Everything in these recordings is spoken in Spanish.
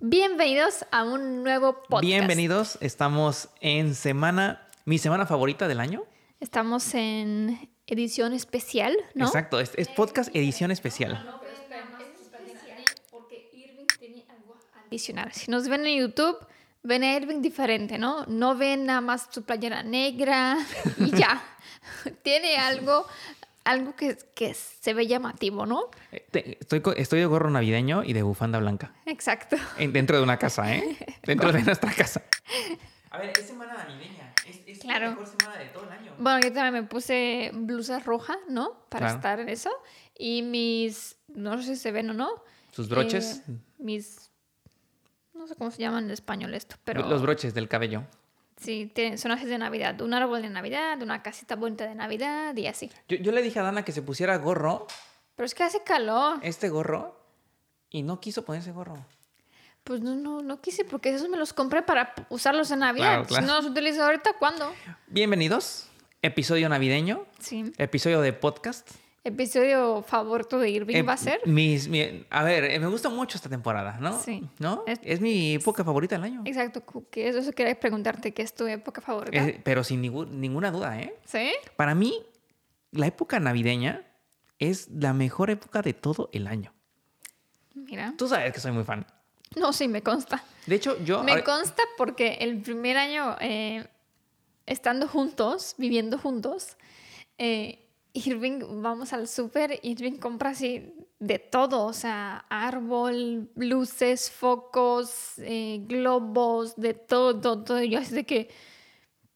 Bienvenidos a un nuevo podcast. Bienvenidos, estamos en semana, mi semana favorita del año. Estamos en edición especial, ¿no? Exacto, es, es podcast edición especial. Porque Irving tiene algo adicional. Si nos ven en YouTube, ven a Irving diferente, ¿no? No ven nada más su playera negra y ya. tiene algo, algo que, que se ve llamativo, ¿no? Eh, Estoy, estoy de gorro navideño y de bufanda blanca. Exacto. En- dentro de una casa, ¿eh? Dentro de nuestra casa. A ver, es semana navideña. Es, es Claro. la mejor semana de todo el año. Bueno, yo también me puse blusa roja, ¿no? Para Claro. estar en eso. Y mis, no sé si se ven o no. Sus broches, eh, mis, no sé cómo se llaman en español esto, pero... los broches del cabello. Sí, tienen, son así de Navidad. Un árbol de Navidad, una casita bonita de Navidad y así. Yo, yo le dije a Dana que se pusiera gorro, Pero es que hace calor. este gorro, y no quiso ponerse gorro. Pues no, no, no quise porque esos me los compré para usarlos en Navidad. Claro, claro. Si no los utilizo ahorita, ¿cuándo? Bienvenidos, episodio navideño, Sí. episodio de podcast. Episodio favorito de Irving Eh, va a ser. Mis, mi- a ver, eh, me gusta mucho esta temporada, ¿no? Sí. ¿No? Es- Es, mi época favorita del año. Exacto, que eso quería preguntarte, ¿qué es tu época favorita? Pero sin ninguna duda, ¿eh? ¿Sí? Para mí, la época navideña es la mejor época de todo el año. Mira. Tú sabes que soy muy fan. No, sí, me consta. De hecho, yo... Me consta porque el primer año, eh, estando juntos, viviendo juntos, eh, Irving, vamos al súper, Irving compra así de todo, o sea, árbol, luces, focos, eh, globos, de todo, todo, todo. Yo así de que,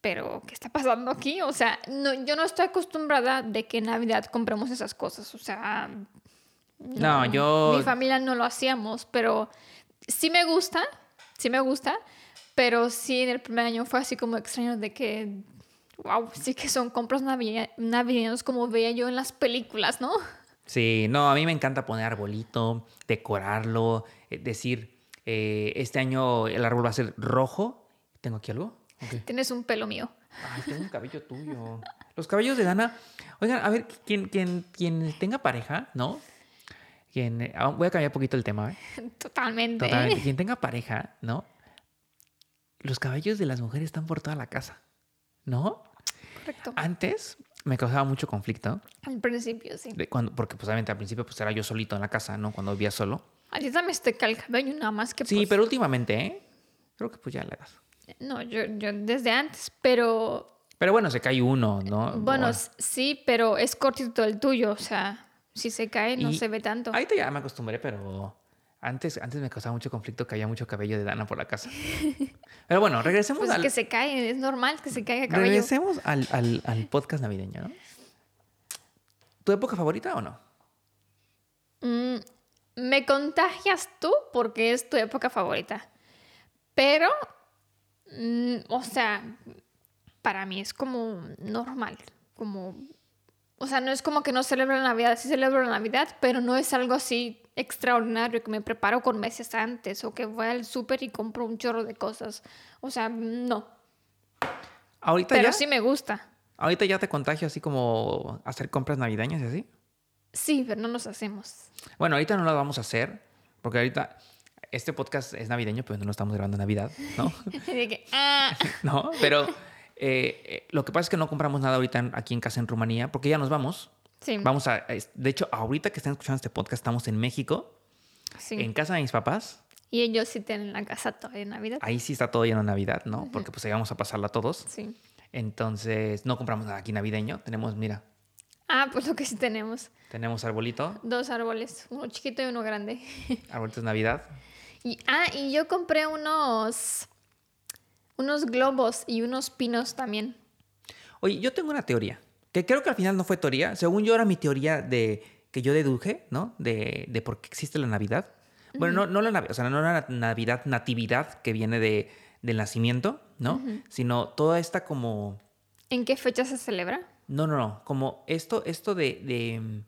pero, ¿qué está pasando aquí? O sea, no, yo no estoy acostumbrada de que en Navidad compremos esas cosas, o sea... No, yo- Mi familia no lo hacíamos, pero sí me gusta, sí me gusta, pero sí en el primer año fue así como extraño de que, wow, sí que son compras navi- navideños como veía yo en las películas, ¿no? Sí, no, a mí me encanta poner arbolito, decorarlo, eh, decir, eh, este año el árbol va a ser rojo. ¿Tengo aquí algo? Tienes un pelo mío. Ay, tengo un cabello tuyo. Los cabellos de Dana. Oigan, a ver, quien, quien, quien tenga pareja, ¿no? Quien, eh, ah, voy a cambiar un poquito el tema, ¿eh? Totalmente. Totalmente. Quien tenga pareja, ¿no? Los cabellos de las mujeres están por toda la casa, ¿no? Correcto. Antes me causaba mucho conflicto, Al principio, sí. de cuando, porque pues obviamente al principio pues era yo solito en la casa, ¿no? Cuando vivía solo. A ti también se te cae el cabello, nada más que Sí, pues, pero últimamente, ¿eh? Creo que pues ya la edad. No, yo, yo desde antes, pero Pero bueno, se cae uno, ¿no? bueno, O- s- sí, pero es cortito el tuyo, o sea, si se cae no Y se ve tanto. Ahorita ya me acostumbré, pero antes, antes me causaba mucho conflicto que había mucho cabello de Dana por la casa. Pero bueno, regresemos Pues es al, que se cae, es normal que se caiga el cabello. regresemos al, al- al podcast navideño, ¿no? ¿Tu época favorita o no? Mm, me contagias tú porque es tu época favorita. Pero, mm, o sea, para mí es como normal. Como, o sea, no es como que no celebro la Navidad. Sí celebro la Navidad, pero no es algo así extraordinario que me preparo con meses antes o que voy al súper y compro un chorro de cosas. O sea, no. Ahorita Pero ya, sí me gusta. ahorita ya te contagio así como hacer compras navideñas y así. Sí, pero no nos hacemos. Bueno, ahorita no lo vamos a hacer, porque ahorita este podcast es navideño, pero no lo estamos grabando en Navidad, ¿no? De que, ah, no, pero eh, eh, lo que pasa es que no compramos nada ahorita en- aquí en casa en Rumanía, porque ya nos vamos. sí, Vamos a, de hecho, ahorita que están escuchando este podcast, estamos en México, sí. en casa de mis papás. Y ellos sí tienen la casa todavía de Navidad. Ahí sí está todo lleno de Navidad, ¿no? Porque pues ahí vamos a pasarla todos. Sí. Entonces, no compramos nada aquí navideño. Tenemos, mira, Ah, pues lo que sí tenemos. tenemos arbolito, Dos árboles, uno chiquito y uno grande. arbolitos de Navidad. Y, ah, y yo compré unos, unos globos y unos pinos también. Oye, yo tengo una teoría, que creo que al final no fue teoría. Según yo era mi teoría de que yo deduje, ¿no? De, de por qué existe la Navidad. Bueno, no, no la Navidad, o sea, no la Navidad natividad que viene de, del nacimiento, ¿no? Sino toda esta como... ¿En qué fecha se celebra? No, no, no. Como esto, esto de, de, mm,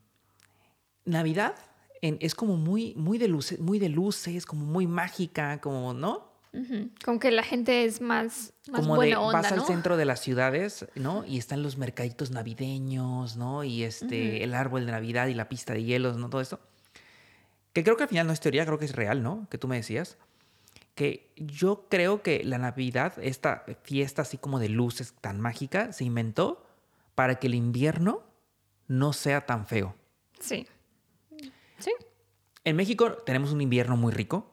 Navidad en- es como muy, muy de luces, muy de luces, como muy mágica, como, ¿no? Como que la gente es más, más como de onda, vas al ¿no? centro de las ciudades, ¿no? Y están los mercaditos navideños, ¿no? Y este, el árbol de Navidad y la pista de hielos, ¿no? Todo esto. Que creo que al final no es teoría, creo que es real, ¿no? Que tú me decías. que yo creo que la Navidad, esta fiesta así como de luces tan mágica, se inventó para que el invierno no sea tan feo. Sí. Sí. En México tenemos un invierno muy rico,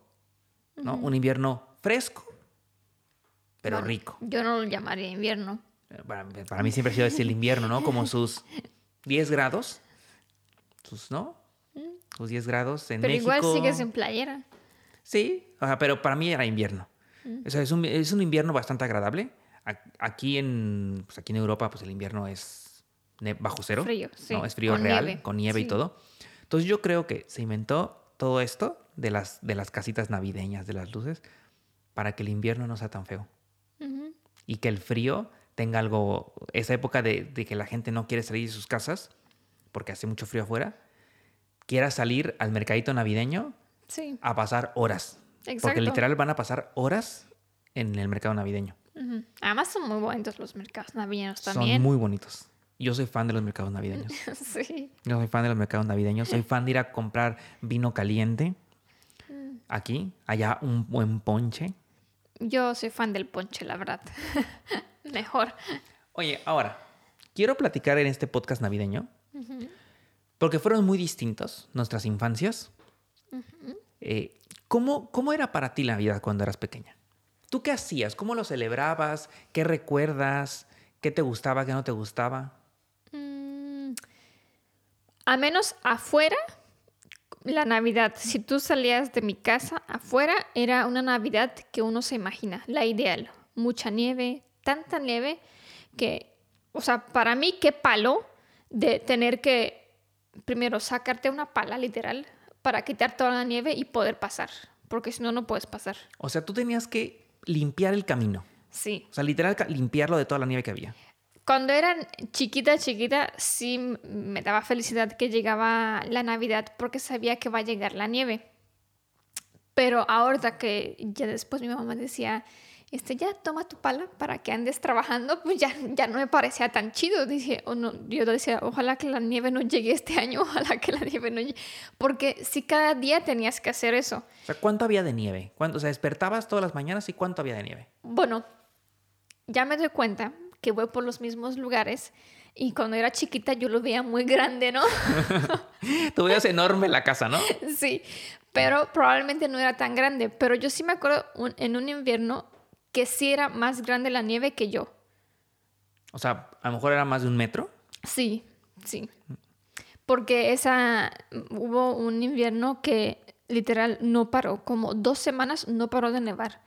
¿no? Un invierno fresco, pero Bueno, rico. Yo no lo llamaría invierno. Para, para mí siempre ha sido así el invierno, ¿no? Como sus 10 grados, sus, ¿no? Sus 10 grados en Mm. Pero México. igual sigues en playera. Sí, o sea, pero para mí era invierno. Mm. O sea, es un, es un invierno bastante agradable. Aquí en, pues aquí en Europa, pues el invierno es bajo cero. Frío, sí, ¿no? Es frío con real, nieve, con nieve y todo. Entonces yo creo que se inventó todo esto de las, de las casitas navideñas, de las luces, para que el invierno no sea tan feo. Y que el frío tenga algo, esa época de, de que la gente no quiere salir de sus casas, porque hace mucho frío afuera, quiera salir al mercadito navideño Sí, a pasar horas. Porque Exacto. literal van a pasar horas en el mercado navideño. Además son muy bonitos los mercados navideños también. Son muy bonitos. Yo soy fan de los mercados navideños. sí. Yo soy fan de los mercados navideños. Soy fan de ir a comprar vino caliente. Mm. Aquí, allá un buen ponche. Yo soy fan del ponche, la verdad. Mejor. Oye, ahora, quiero platicar en este podcast navideño. Porque fueron muy distintos nuestras infancias. Eh, ¿cómo, ¿Cómo era para ti la Navidad cuando eras pequeña? ¿Tú qué hacías? ¿Cómo lo celebrabas? ¿Qué recuerdas? ¿Qué te gustaba? ¿Qué no te gustaba? Mm, a menos afuera, la Navidad, si tú salías de mi casa afuera, era una Navidad que uno se imagina, la ideal. Mucha nieve, tanta nieve que, o sea, para mí, qué palo de tener que primero sacarte una pala literal para quitar toda la nieve y poder pasar, porque si no, no puedes pasar. O sea, tú tenías que limpiar el camino. Sí. O sea, literal, limpiarlo de toda la nieve que había. Cuando era chiquita, chiquita, sí me daba felicidad que llegaba la Navidad porque sabía que va a llegar la nieve. Pero ahora que ya después mi mamá decía, este, ya toma tu pala para que andes trabajando, pues ya, ya no me parecía tan chido. Dije, o no, yo decía, ojalá que la nieve no llegue este año, ojalá que la nieve no llegue. Porque si cada día tenías que hacer eso. O sea, ¿cuánto había de nieve? ¿Cuánto, o sea, despertabas todas las mañanas y cuánto había de nieve. Bueno, ya me doy cuenta que voy por los mismos lugares y cuando era chiquita yo lo veía muy grande, ¿no? Tú veías enorme la casa, ¿no? Sí, pero probablemente no era tan grande. Pero yo sí me acuerdo un- en un invierno que sí era más grande la nieve que yo. O sea, a lo mejor era más de un metro. Sí, sí. Porque esa hubo un invierno que literal no paró, como dos semanas no paró de nevar.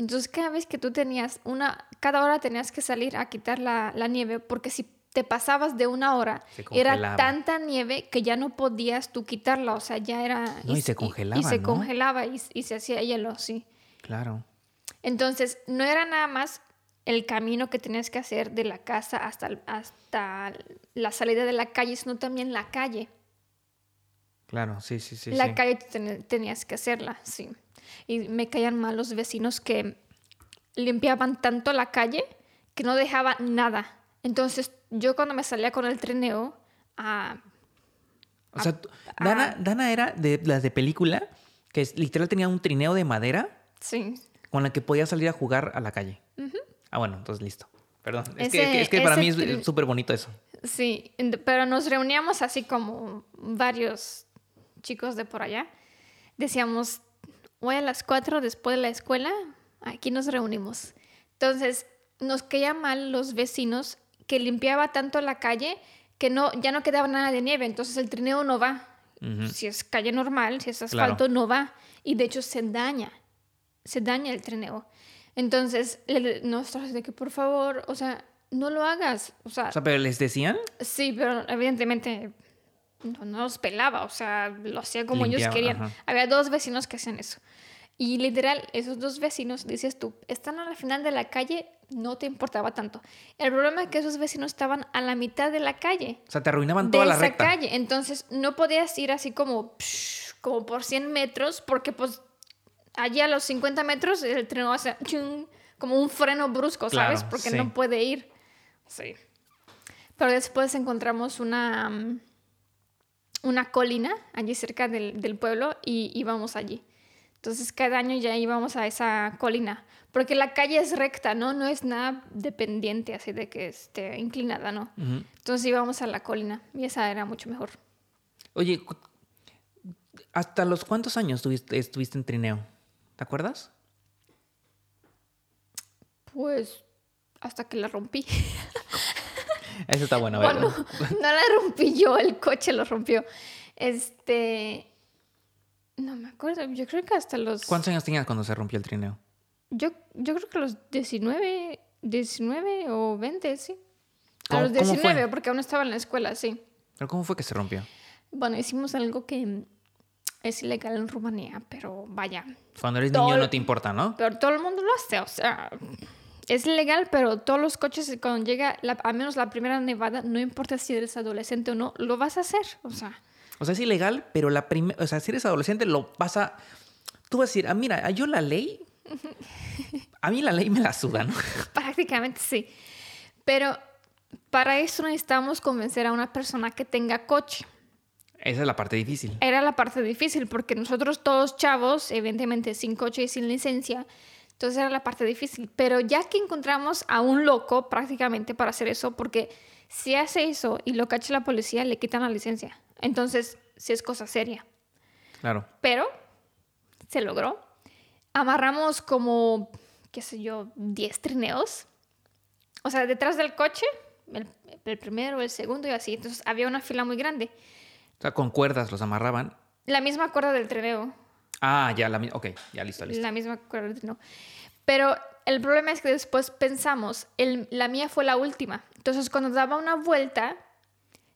Entonces cada vez que tú tenías una, cada hora tenías que salir a quitar la, la nieve, porque si te pasabas de una hora, era tanta nieve que ya no podías tú quitarla, o sea, ya era... No, y se congelaba, Y, se ¿no? congelaba y, y se hacía hielo, sí. Claro. Entonces, no era nada más el camino que tenías que hacer de la casa hasta, hasta la salida de la calle, sino también la calle. Claro, sí, sí, sí. la sí. calle ten- tenías que hacerla, sí. Y me caían mal los vecinos que limpiaban tanto la calle que no dejaban nada. Entonces, yo cuando me salía con el trineo, ah, O sea, Dana, Dana era de las de película que es- literal tenía un trineo de madera sí, con la que podía salir a jugar a la calle. Ah, bueno, entonces listo. Perdón. Es que, es que para mí es súper bonito eso. Sí, pero nos reuníamos así como varios chicos de por allá. Decíamos, hoy a las 4 después de la escuela, aquí nos reunimos. Entonces, nos caía mal los vecinos que limpiaba tanto la calle que no, ya no quedaba nada de nieve, entonces el trineo no va. Si es calle normal, si es Claro. asfalto, no va. Y de hecho se daña, se daña el trineo. Entonces, nosotros de que por favor, o sea, no lo hagas. O sea, O sea, pero les decían. Sí, pero evidentemente no, no los pelaba, o sea, lo hacía como ellos querían. ajá. Había dos vecinos que hacían eso. Y literal, esos dos vecinos, dices tú, están al final de la calle, no te importaba tanto. El problema es que esos vecinos estaban a la mitad de la calle. O sea, te arruinaban De toda la esa recta. calle. Entonces, no podías ir así como, como por 100 metros, porque pues allí a los 50 metros el tren hace chun, como un freno brusco, ¿sabes? Claro, Porque sí. no puede ir. Sí. Pero después encontramos una, mm, una colina allí cerca del, del pueblo y íbamos allí. Entonces cada año ya íbamos a esa colina. Porque la calle es recta, ¿no? No es nada dependiente, así de que esté inclinada, ¿no? Entonces íbamos a la colina y esa era mucho mejor. Oye, ¿hasta los cuántos años tuviste- estuviste en trineo? ¿Te acuerdas? Pues hasta que la rompí. Eso está bueno. a. Bueno, no la rompí yo, el coche lo rompió. Este. No me acuerdo, yo creo que hasta los. ¿Cuántos años tenías cuando se rompió el trineo? Yo, yo creo que los 19, 19 o 20, sí. A ¿Cómo- los cómo fue? 19, porque aún estaba en la escuela, sí. ¿Pero cómo fue que se rompió? Bueno, hicimos algo que es ilegal en Rumanía, pero vaya. Cuando eres Todo niño no te importa, ¿no? Pero todo el mundo lo hace, o sea. Es legal, pero todos los coches, cuando llega, la, al menos la primera nevada, no importa si eres adolescente o no, lo vas a hacer. O sea, O sea, es ilegal, pero la primera, o sea, si eres adolescente lo vas a, tú vas a decir, ah, mira, yo la ley, a mí la ley me la suda, ¿no? prácticamente sí. Pero para eso necesitamos convencer a una persona que tenga coche. Esa es la parte difícil. Era la parte difícil, porque nosotros todos chavos, evidentemente sin coche y sin licencia, entonces era la parte difícil. Pero ya que encontramos a un loco prácticamente para hacer eso, porque si hace eso y lo cacha la policía, le quitan la licencia. Entonces, sí es cosa seria. Claro. Pero se logró. Amarramos como, qué sé yo, 10 trineos. O sea, detrás del coche, el, el primero, el segundo y así. Entonces había una fila muy grande. O sea, con cuerdas los amarraban. La misma cuerda del trineo. Ah, ya, la misma, ok, ya listo, listo. La misma trineo. Pero el problema es que después pensamos, el- la mía fue la última. Entonces cuando daba una vuelta,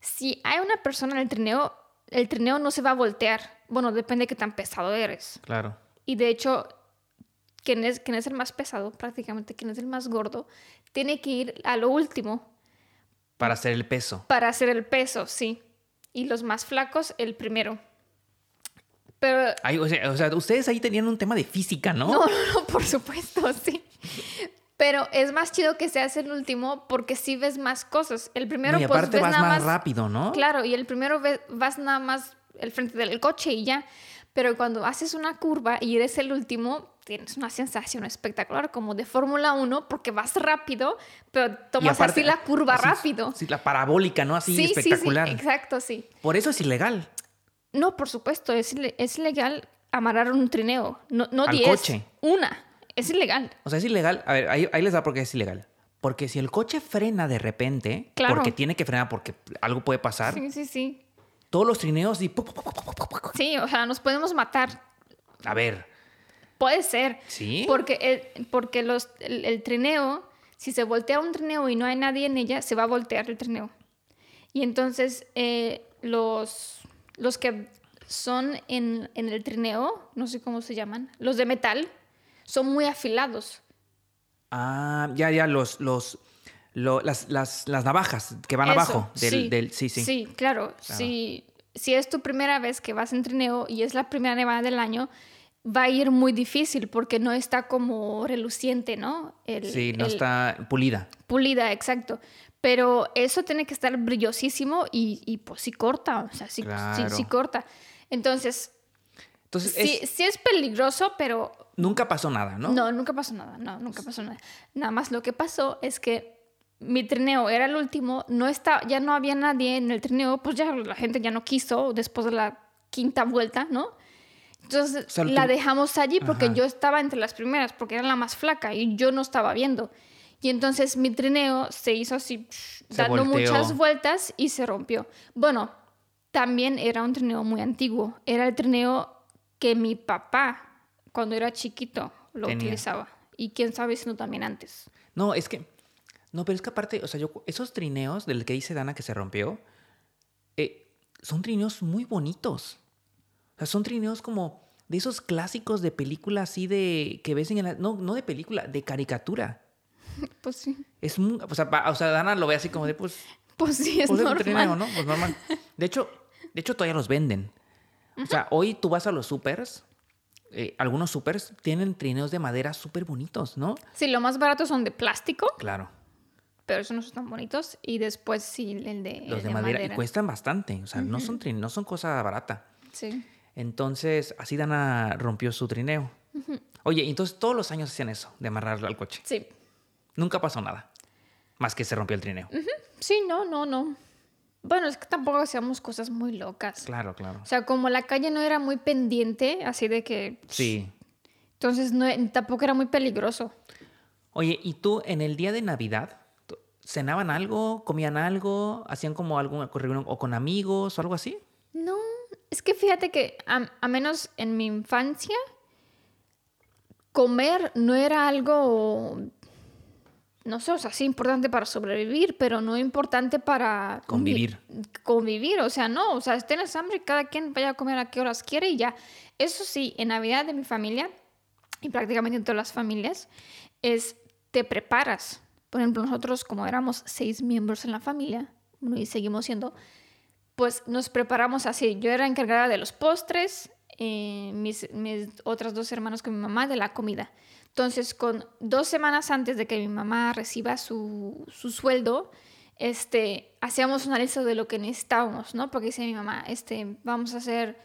si hay una persona en el trineo, el trineo no se va a voltear. Bueno, depende de qué tan pesado eres. Claro. Y de hecho, quien es, quien es el más pesado, prácticamente quien es el más gordo, tiene que ir a lo último Para hacer el peso. para hacer el peso, sí. Y los más flacos, el primero. Pero Ay, o, sea, o sea, ustedes ahí tenían un tema de física, ¿no? no, no, no, por supuesto, sí. Pero es más chido que se hace el último porque sí ves más cosas. El primero, No, y pues aparte ves vas nada más, más rápido, ¿no? Claro, y el primero ve- vas nada más el frente del coche y ya. Pero cuando haces una curva y eres el último, tienes una sensación espectacular, como de Fórmula 1, porque vas rápido, pero tomas aparte- así la curva así, rápido. Sí, la parabólica, ¿no? Así sí, sí, espectacular. sí, exacto, sí. Por eso es ilegal. No, por supuesto, es, es legal amarrar un trineo, no, no Al 10, coche. una. Es ilegal. O sea, es ilegal. A ver, ahí, ahí les da por qué es ilegal. Porque si el coche frena de repente, Claro. porque tiene que frenar porque algo puede pasar, Sí, sí, sí. todos los trineos y... Sí, o sea, nos podemos matar. A ver, Puede ser. ¿sí? Porque, el, porque los, el, el trineo, si se voltea un trineo y no hay nadie en ella, se va a voltear el trineo. Y entonces eh, los, los que son en, en el trineo, no sé cómo se llaman, los de metal, son muy afilados. Ah, ya, ya, los... los lo- las, las, las navajas que van Eso, abajo del sí, del- sí, sí. Sí, claro. Si, si es tu primera vez que vas en trineo y es la primera nevada del año, va a ir muy difícil porque no está como reluciente, ¿no? El- Sí, no el- está pulida. Pulida, exacto. Pero eso tiene que estar brillosísimo y, y pues sí corta, o sea, sí, sí- Claro. sí corta. Entonces, Entonces, sí, es- sí es peligroso, pero nunca pasó nada, ¿no? no, nunca pasó nada, no, nunca pasó nada. Nada más lo que pasó es que mi trineo era el último, no está, ya no había nadie en el trineo, pues ya la gente ya no quiso después de la quinta vuelta, ¿no? Entonces O sea, la tú- dejamos allí porque Ajá. yo estaba entre las primeras, porque era la más flaca y yo no estaba viendo. Y entonces mi trineo se hizo así, Se dando volteó. muchas vueltas y se rompió. Bueno, también era un trineo muy antiguo. Era el trineo que mi papá, cuando era chiquito, lo Tenía. utilizaba. Y quién sabe si no también antes. No, es que. No, pero es que aparte, o sea, yo, esos trineos del que dice Dana que se rompió, eh, son trineos muy bonitos. O sea, son trineos como de esos clásicos de película así de. que ves en la. No, no de película, de caricatura. Pues sí. Es muy. O sea, pa- o sea, Dana lo ve así como de, pues. Pues sí, es pues es normal. trineo, ¿no? Pues normal. De hecho, de hecho, todavía los venden. O sea, hoy tú vas a los supers. eh, algunos supers tienen trineos de madera súper bonitos, ¿no? Sí, lo más barato son de plástico, Claro. pero esos no son tan bonitos. Y después sí, el de, Los el de, madera, y cuestan bastante. O sea, no, son trin- no son cosa barata. Sí. Entonces, así Dana rompió su trineo. Oye, entonces todos los años hacían eso, de amarrarlo al coche. Sí. Nunca pasó nada. Más que se rompió el trineo. Sí, no, no, no. Bueno, es que tampoco hacíamos cosas muy locas. Claro, claro. O sea, como la calle no era muy pendiente, así de que... Sí. Entonces no, tampoco era muy peligroso. Oye, ¿y tú en el día de Navidad cenaban algo, comían algo, hacían como algún reunión o con amigos o algo así? No, es que fíjate que a, a menos en mi infancia, comer no era algo, no sé, o sea, sí importante para sobrevivir, pero no importante para Convivir. Convivir, o sea, no, o sea, tienes hambre, cada quien vaya a comer a qué horas quiere y ya. Eso sí, en Navidad de mi familia, y prácticamente en todas las familias, es te preparas. Por ejemplo, nosotros como éramos seis miembros en la familia, y seguimos siendo, pues nos preparamos así. Yo era encargada de los postres, eh, mis, mis otras dos hermanos con mi mamá de la comida. Entonces, con dos semanas antes de que mi mamá reciba su, su sueldo, este, hacíamos una lista de lo que necesitábamos, ¿no? Porque decía mi mamá, este, vamos a hacer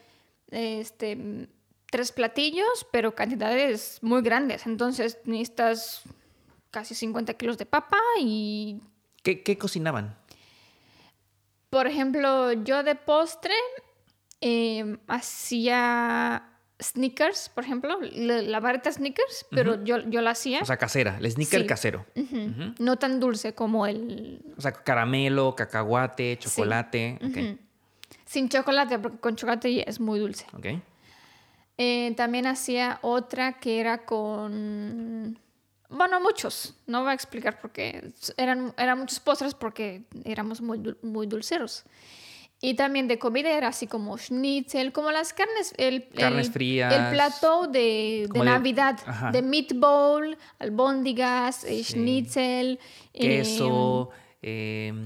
este, tres platillos, pero cantidades muy grandes. Entonces, necesitas casi 50 kilos de papa y ¿Qué, qué cocinaban? por ejemplo, yo de postre eh, hacía sneakers, por ejemplo, la, barrita sneakers, pero yo, yo la hacía O sea, casera, el sneaker Sí. casero. No tan dulce como el... O sea, caramelo, cacahuate, chocolate. Sin chocolate, porque con chocolate ya es muy dulce. ok. Eh, también hacía otra que era con... Bueno, muchos. No voy a explicar porque eran, eran muchos postres porque éramos muy, muy dulceros. Y también de comida era así como schnitzel, como las carnes, el, Carnes el, frías. el plato de, de Navidad, de meatball, albóndigas, eh, Sí. schnitzel. eh, Queso, em,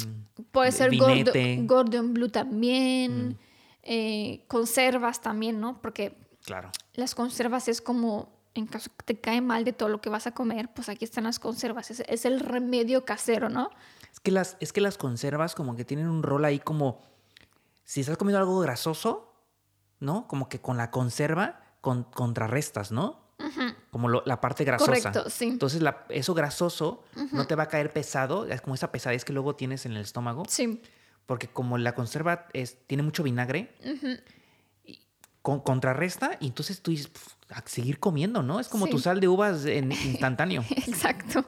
Puede ser gordo, vinete. Mm. Gordon Blue también. eh, conservas también, ¿no? Porque Claro. las conservas es como, en caso que te cae mal de todo lo que vas a comer, pues aquí están las conservas. Es, es el remedio casero, ¿no? Es que, las, es que las conservas como que tienen un rol ahí como... Si estás comiendo algo grasoso, ¿no? Como que con la conserva con, contrarrestas, ¿no? Como lo- la parte grasosa. Correcto, sí. Entonces la- eso grasoso no te va a caer pesado, es como esa pesadez que luego tienes en el estómago. Sí, Porque como la conserva es, tiene mucho vinagre, y con- contrarresta y entonces tú dices, "Pf, a seguir comiendo, ¿no? Es como Sí. tu sal de uvas en instantáneo. exacto.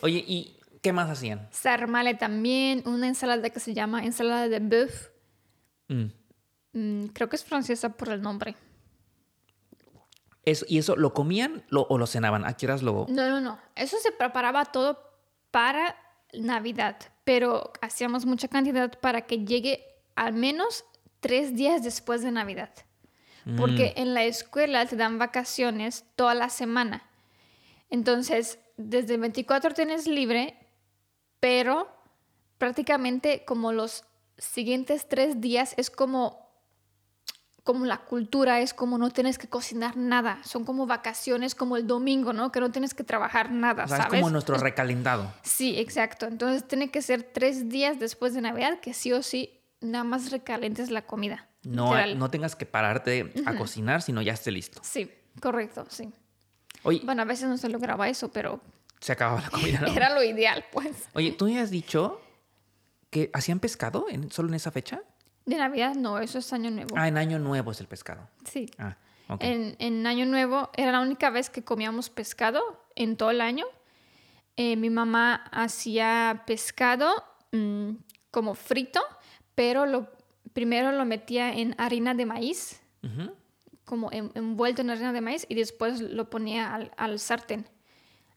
Oye, ¿y qué más hacían? Sarmale también, una ensalada que se llama ensalada de bœuf. Mm. Mm, creo que es francesa por el nombre. Eso, ¿Y eso lo comían lo- o lo cenaban? ¿A qué horas lo...? No, no, no. Eso se preparaba todo para Navidad, pero hacíamos mucha cantidad para que llegue al menos tres días después de Navidad. Porque en la escuela te dan vacaciones toda la semana. Entonces, desde el 24 tienes libre, pero prácticamente como los siguientes tres días es como como la cultura es como no tienes que cocinar nada, son como vacaciones como el domingo, ¿no? Que no tienes que trabajar nada, O sea, es ¿sabes? como nuestro recalentado. Sí, exacto. Entonces tiene que ser tres días después de Navidad que sí o sí nada más recalientes la comida. No, literal. no tengas que pararte a cocinar, sino ya esté listo. Sí, correcto, sí. Oye, Bueno, a veces no se lograba eso, pero se acababa la comida, ¿no? era lo ideal, pues. Oye, ¿tú me has dicho que hacían pescado en, solo en esa fecha? De Navidad no, eso es Año Nuevo. Ah, en Año Nuevo es el pescado. Sí. Ah, ok. En, en Año Nuevo era la única vez que comíamos pescado en todo el año. Eh, mi mamá hacía pescado mm, como frito, pero lo, primero lo metía en harina de maíz, como en- envuelto en harina de maíz, y después lo ponía al, al sartén.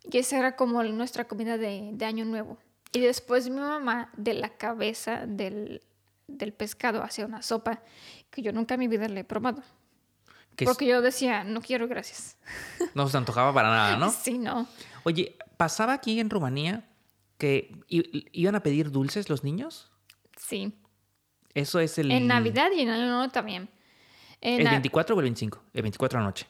Y esa era como nuestra comida de, de Año Nuevo. Y después mi mamá, de la cabeza del, del pescado, hacía una sopa que yo nunca en mi vida le he probado. Es- Porque yo decía, no quiero, gracias. no se antojaba para nada, ¿no? Sí, no. Oye, ¿pasaba aquí en Rumanía que iban a pedir dulces los niños? Sí. Eso es el... En Navidad y en Año Nuevo también. En ¿El na- 24 o el 25? El 24 de la noche.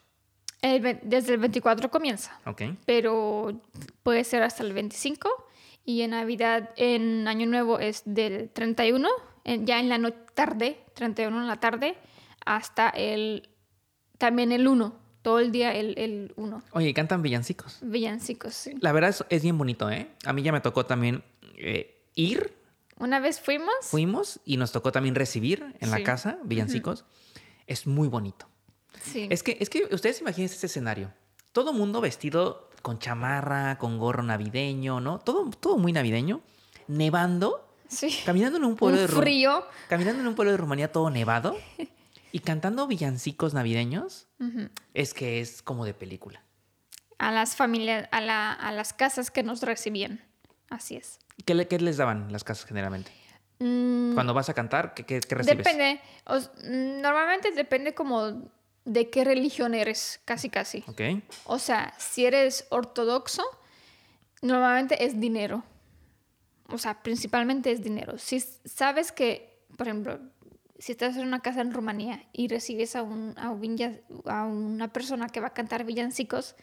el desde el 24 comienza, Ok. pero puede ser hasta el 25. Y en Navidad, en Año Nuevo es del 31, en- ya en la no- tarde, 31 en la tarde, hasta el, también el 1, todo el día el, el 1. Oye, cantan villancicos. Villancicos, sí. La verdad es, es bien bonito, ¿eh? A mí ya me tocó también eh, ir, Una vez fuimos, fuimos y nos tocó también recibir en la casa villancicos. Es muy bonito. sí. Es que, es que ustedes imagínense este escenario. Todo mundo vestido con chamarra, con gorro navideño, ¿no? Todo, todo muy navideño. Nevando, sí. caminando en un pueblo de Un frío. caminando en un pueblo de Rumanía todo nevado y cantando villancicos navideños. Es que es como de película. A las familias, a, la, a las casas que nos recibían. Así es. ¿Qué, le- qué les daban las casas generalmente? Mm, Cuando vas a cantar, ¿qué, qué- qué recibes? Depende. mm, normalmente depende como de qué religión eres, casi casi. Ok. O sea, si eres ortodoxo, normalmente es dinero. O sea, principalmente es dinero. Si sabes que, por ejemplo, si estás en una casa en Rumanía y recibes a, un, a, un villa- a una persona que va a cantar villancicos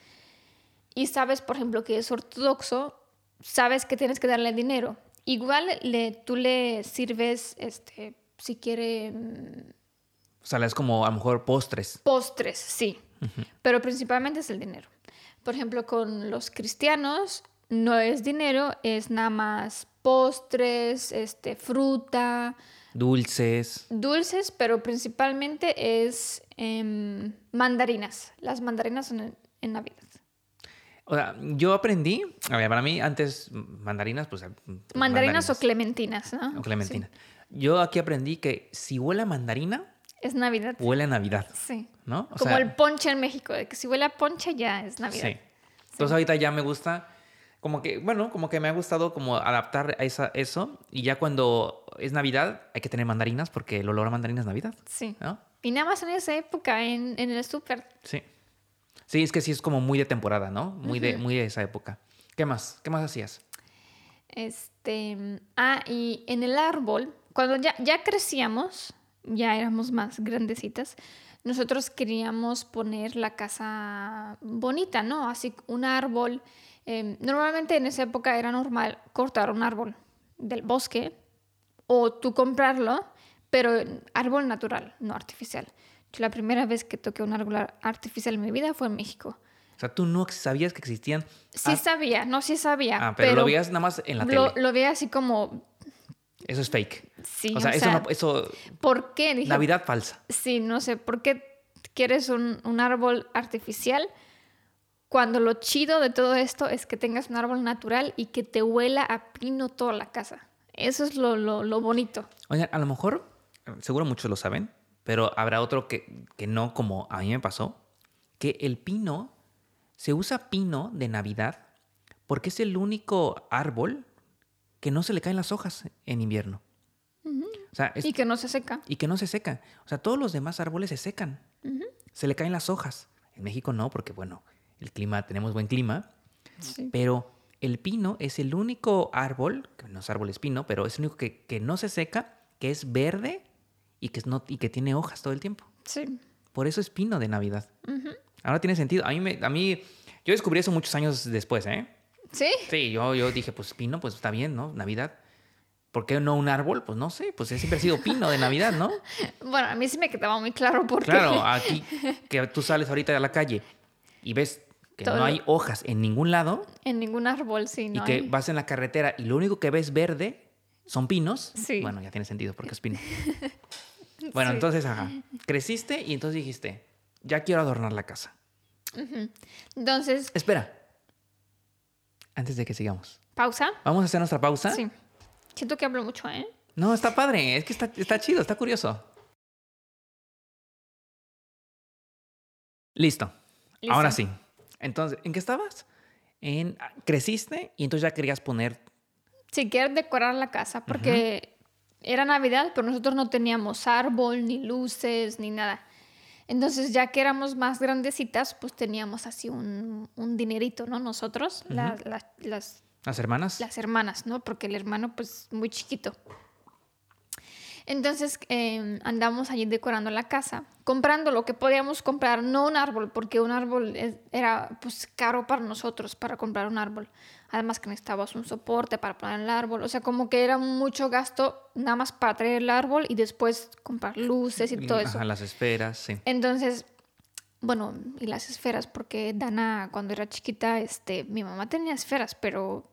y sabes, por ejemplo, que es ortodoxo, sabes que tienes que darle dinero. Igual le, tú le sirves, este, si quiere, O sea, es como a lo mejor postres. Postres, sí. Pero principalmente es el dinero. Por ejemplo, con los cristianos no es dinero, es nada más postres, este, fruta, Dulces. dulces, pero principalmente es em, mandarinas. Las mandarinas son en, en Navidad. O sea, yo aprendí, a ver, para mí antes mandarinas, pues... pues, Mandarinas, o clementinas, ¿no? o clementina. Yo aquí aprendí que si huele a mandarina, es Navidad. huele a Navidad, Sí. ¿no? O Como sea, el ponche en México, de que si huele a ponche ya es Navidad. Sí. Entonces ahorita ya me gusta, como que, bueno, como que me ha gustado como adaptar a esa, eso. Y ya cuando es Navidad hay que tener mandarinas porque el olor a mandarina es Navidad, Sí. ¿no? Y nada más en esa época, en, en el súper. Sí. Sí, es que sí es como muy de temporada, ¿no? Muy, de, muy de esa época. ¿Qué más? ¿Qué más hacías? Este, ah, y en el árbol, cuando ya, ya crecíamos, ya éramos más grandecitas, nosotros queríamos poner la casa bonita, ¿no? Así un árbol. eh, normalmente en esa época era normal cortar un árbol del bosque o tú comprarlo, pero árbol natural, no artificial. Yo la primera vez que toqué un árbol ar- artificial en mi vida fue en México. O sea, tú no sabías que existían... Sí Ah, sabía, no, sí sabía. ah, pero, lo veías nada más en la lo, tele. lo veía así como, Eso es fake. sí, o sea, eso, no- eso... ¿por qué? Dije, Navidad falsa. Sí, no sé, ¿por qué quieres un, un árbol artificial cuando lo chido de todo esto es que tengas un árbol natural y que te huela a pino toda la casa? Eso es lo, lo, lo bonito. Oigan, a lo mejor, seguro muchos lo saben, pero habrá otro que, que no, como a mí me pasó, que el pino, se usa pino de Navidad porque es el único árbol que no se le caen las hojas en invierno. O sea, es- Y que no se seca. y que no se seca. O sea, todos los demás árboles se secan. Se le caen las hojas. En México no, porque bueno, el clima, tenemos buen clima, Sí. pero el pino es el único árbol, que no es árbol es pino, pero es el único que, que no se seca, que es verde y que, es no, y que tiene hojas todo el tiempo. Sí. Por eso es pino de Navidad. Ahora tiene sentido. A mí, me- a mí, yo descubrí eso muchos años después, ¿eh? ¿Sí? Sí, yo, yo dije, pues pino, pues está bien, ¿no? Navidad. ¿Por qué no un árbol? Pues no sé, pues siempre ha sido pino de Navidad, ¿no? Bueno, a mí sí me quedaba muy claro porque... Claro, aquí que tú sales ahorita a la calle y ves que Todo no hay hojas en ningún lado En ningún árbol, sí, y no que hay. vas en la carretera y lo único que ves verde son pinos. Sí. Bueno, ya tiene sentido porque es pino. Bueno, Sí. entonces, ajá, creciste y entonces dijiste, ya quiero adornar la casa. Entonces, Espera, antes de que sigamos, pausa. vamos a hacer nuestra pausa. Sí. Siento que hablo mucho, ¿eh? No, está padre, es que está, está chido, está curioso. Listo. Listo. Ahora sí. Entonces, ¿en qué estabas? En, creciste y entonces ya querías poner. Si quieres decorar la casa, porque era Navidad, pero nosotros no teníamos árbol, ni luces, ni nada. Entonces, ya que éramos más grandecitas, pues teníamos así un, un dinerito, ¿no? Nosotros, la- la- las, Las hermanas. las hermanas, ¿no? Porque el hermano, pues, muy chiquito. Entonces eh, andamos allí decorando la casa, comprando lo que podíamos comprar, no un árbol, porque un árbol es- era pues caro para nosotros para comprar un árbol. Además que necesitábamos un soporte para poner el árbol, o sea, como que era mucho gasto nada más para traer el árbol y después comprar luces y todo eso. Las esferas, sí. Entonces, bueno, y las esferas, porque Dana cuando era chiquita, este, mi mamá tenía esferas, pero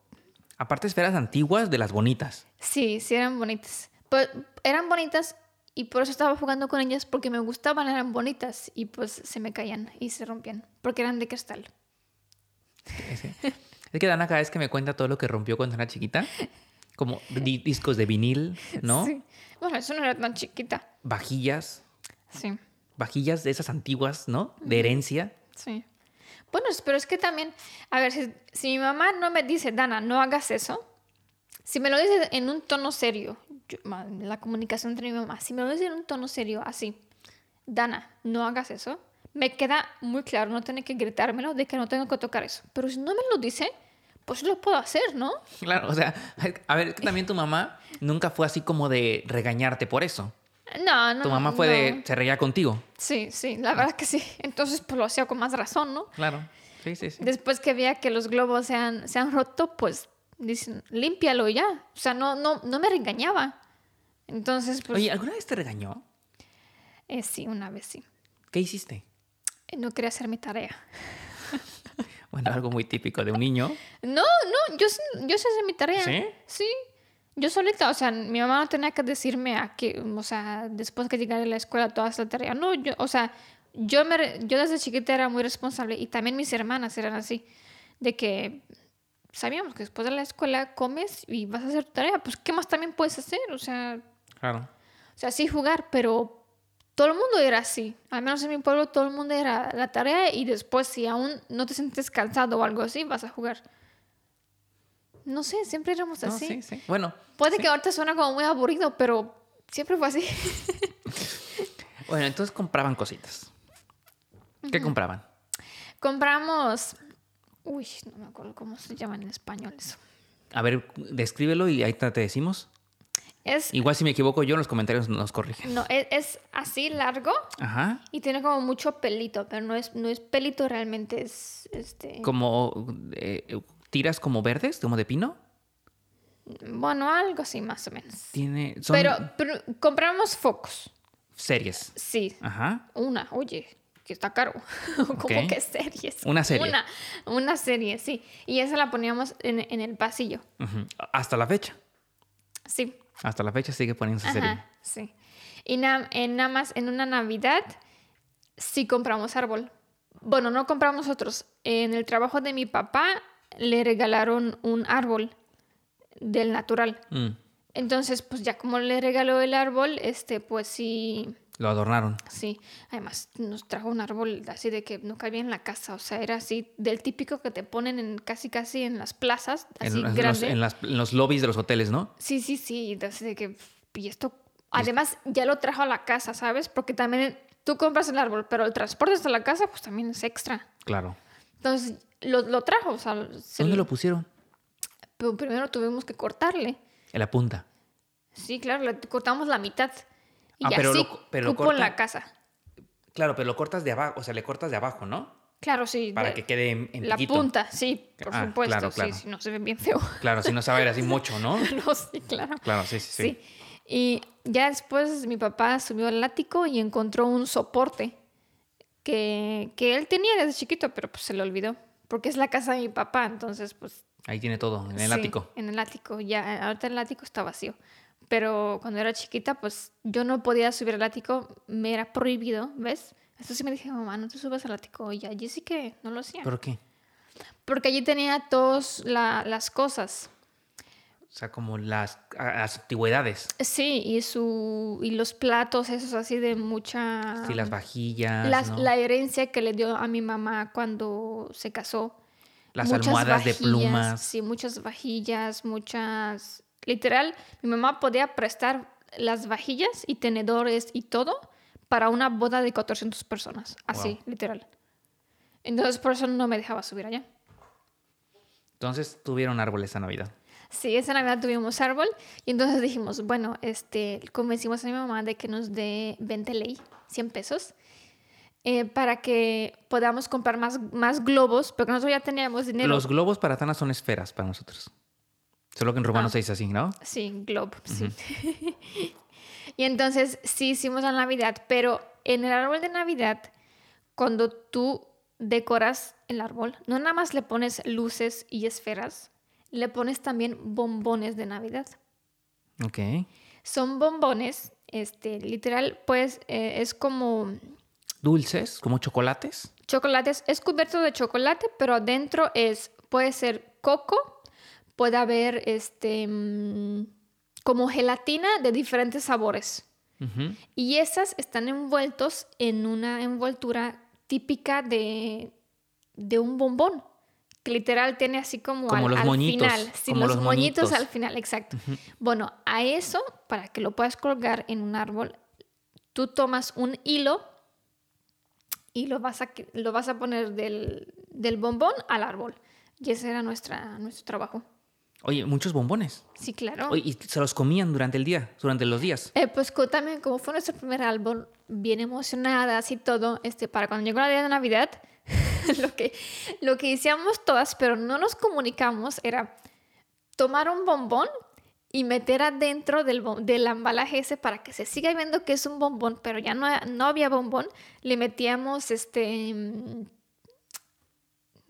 Aparte, esferas antiguas de las bonitas. Sí, sí eran bonitas. Pues eran bonitas y por eso estaba jugando con ellas porque me gustaban, eran bonitas y pues se me caían y se rompían porque eran de cristal. Es que Dana cada vez que me cuenta todo lo que rompió cuando era chiquita, como di- discos de vinil, ¿no? Sí. Bueno, eso no era tan chiquita. Vajillas, Sí, vajillas de esas antiguas, ¿no? De herencia. sí. Bueno, pero es que también, a ver, si, si mi mamá no me dice, Dana, no hagas eso, si me lo dice en un tono serio, yo- la comunicación entre mi mamá, si me lo dice en un tono serio, así, Dana, no hagas eso, me queda muy claro, no tiene que gritármelo de que no tengo que tocar eso. Pero si no me lo dice, pues lo puedo hacer, ¿no? Claro, o sea, a ver, es que también tu mamá nunca fue así como de regañarte por eso. No, no. Tu mamá fue no. de, se reía contigo. Sí, sí, la verdad que sí. Entonces, pues lo hacía con más razón, ¿no? Claro. Sí, sí, sí. Después que veía que los globos se han, se han roto, pues dicen, límpialo ya. O sea, no, no, no me regañaba. Entonces, pues Oye, ¿alguna vez te regañó? eh, sí, una vez sí. ¿Qué hiciste? Eh, No quería hacer mi tarea. Bueno, algo muy típico de un niño. No, no, yo, yo sé hacer mi tarea. ¿Sí? Sí. Yo solita, o sea, mi mamá no tenía que decirme a que, o sea, después que llegara de la escuela toda esa tarea. No, yo, o sea, yo, me, yo desde chiquita era muy responsable y también mis hermanas eran así, de que sabíamos que después de la escuela comes y vas a hacer tu tarea, pues ¿qué más también puedes hacer? O sea, Claro. o sea, sí jugar, pero todo el mundo era así. Al menos en mi pueblo todo el mundo era la tarea y después si aún no te sientes cansado o algo así, vas a jugar. No sé, siempre éramos No, así. sí, sí. Bueno, Puede sí. que ahorita suena como muy aburrido, pero siempre fue así. Bueno, entonces compraban cositas. ¿Qué compraban? Compramos... Uy, no me acuerdo cómo se llama en español eso. A ver, descríbelo y ahí te decimos. Es, Igual si me equivoco yo, en los comentarios nos corrigen. no, es, es así largo Ajá. y tiene como mucho pelito, pero no es, no es pelito realmente, es este... Como eh, tiras como verdes, como de pino. Bueno, algo así más o menos. Tiene. Son Pero, pero compramos focos. series. Sí, Ajá. una, oye, que está caro. Como Ok. que series. Una serie. Una, una serie, sí. Y esa la poníamos en, en el pasillo. Hasta la fecha. Sí. Hasta la fecha sigue poniendo esa serie. Sí. Y na- en nada más en una Navidad sí compramos árbol. Bueno, no compramos otros. En el trabajo de mi papá le regalaron un árbol del natural. Mm, Entonces, pues ya como le regaló el árbol, este, pues sí, Lo adornaron. sí. Además, nos trajo un árbol así de que no cabía en la casa. O sea, era así del típico que te ponen en casi casi en las plazas, así En, los, en las- en los lobbies de los hoteles, ¿no? Sí, sí, sí. Así de que, y esto, además ya lo trajo a la casa, ¿sabes? Porque también tú compras el árbol, pero el transporte hasta la casa, pues también es extra. Claro. Entonces, lo, lo trajo, o sea, se ¿Dónde lo- lo pusieron? pero primero tuvimos que cortarle. En la punta. Sí, claro, le cortamos la mitad. Y Ah, pero así lo- pero lo cupo en la casa. Claro, pero lo cortas de abajo, o sea, le cortas de abajo, ¿no? Claro, sí. Para de- que quede en, en La piquito. punta, sí, por Ah, supuesto. claro, claro. Sí, sí, no se ve bien feo. Claro, si no sabe así mucho, ¿no? no, sí, claro. Claro, sí, sí, sí. Sí. Y ya después mi papá subió al ático y encontró un soporte que, que él tenía desde chiquito, pero pues se le olvidó. Porque es la casa de mi papá, entonces pues... Ahí tiene todo, en el sí, ático. En el ático, ya, ahorita el ático está vacío. Pero cuando era chiquita, pues yo no podía subir al ático, me era prohibido, ¿ves? Entonces sí me dije, mamá, no te subas al ático. Y allí sí que no lo hacía. ¿Por qué? Porque allí tenía todas la- las cosas. O sea, como las, las antigüedades. Sí, y su y los platos esos así de mucha Sí, las vajillas, las- ¿no? la herencia que le dio a mi mamá cuando se casó. las Muchas almohadas de plumas. Sí, muchas vajillas, muchas literal, mi mamá podía prestar las vajillas y tenedores y todo para una boda de 400 personas, así, Wow. literal. Entonces por eso no me dejaba subir allá. Entonces tuvieron árboles esa Navidad. Sí, esa Navidad tuvimos árbol y entonces dijimos, bueno, este, convencimos a mi mamá de que nos dé 20 ley, 100 pesos, eh, para que podamos comprar más, más globos, porque nosotros ya teníamos dinero. Los globos para Tana son esferas para nosotros. Solo que en rumano Ah. se dice así, ¿no? Sí, globe, sí. y entonces sí hicimos la Navidad, pero en el árbol de Navidad, cuando tú decoras el árbol, no nada más le pones luces y esferas, le pones también bombones de Navidad. Ok. Son bombones, este, literal, pues eh, es como Dulces, como chocolates. chocolates, es cubierto de chocolate, pero adentro es, puede ser coco, puede haber este, mm, como gelatina de diferentes sabores. Y esas están envueltos en una envoltura típica de, de un bombón. Que literal tiene así como, Como al, los al moñitos, final. Sí, como los, los moñitos, moñitos. al final, exacto. Bueno, a eso, para que lo puedas colgar en un árbol, tú tomas un hilo y lo vas a, lo vas a poner del, del bombón al árbol. Y ese era nuestra, nuestro trabajo. Oye, muchos bombones. Sí, claro. Oye, y se los comían durante el día, durante los días. Eh, pues también como fue nuestro primer álbum, bien emocionadas y todo, este, para cuando llegó la día de Navidad, lo que, lo que hacíamos todas, pero no nos comunicamos, era tomar un bombón y meter adentro del, del embalaje ese para que se siga viendo que es un bombón, pero ya no, no había bombón, le metíamos este...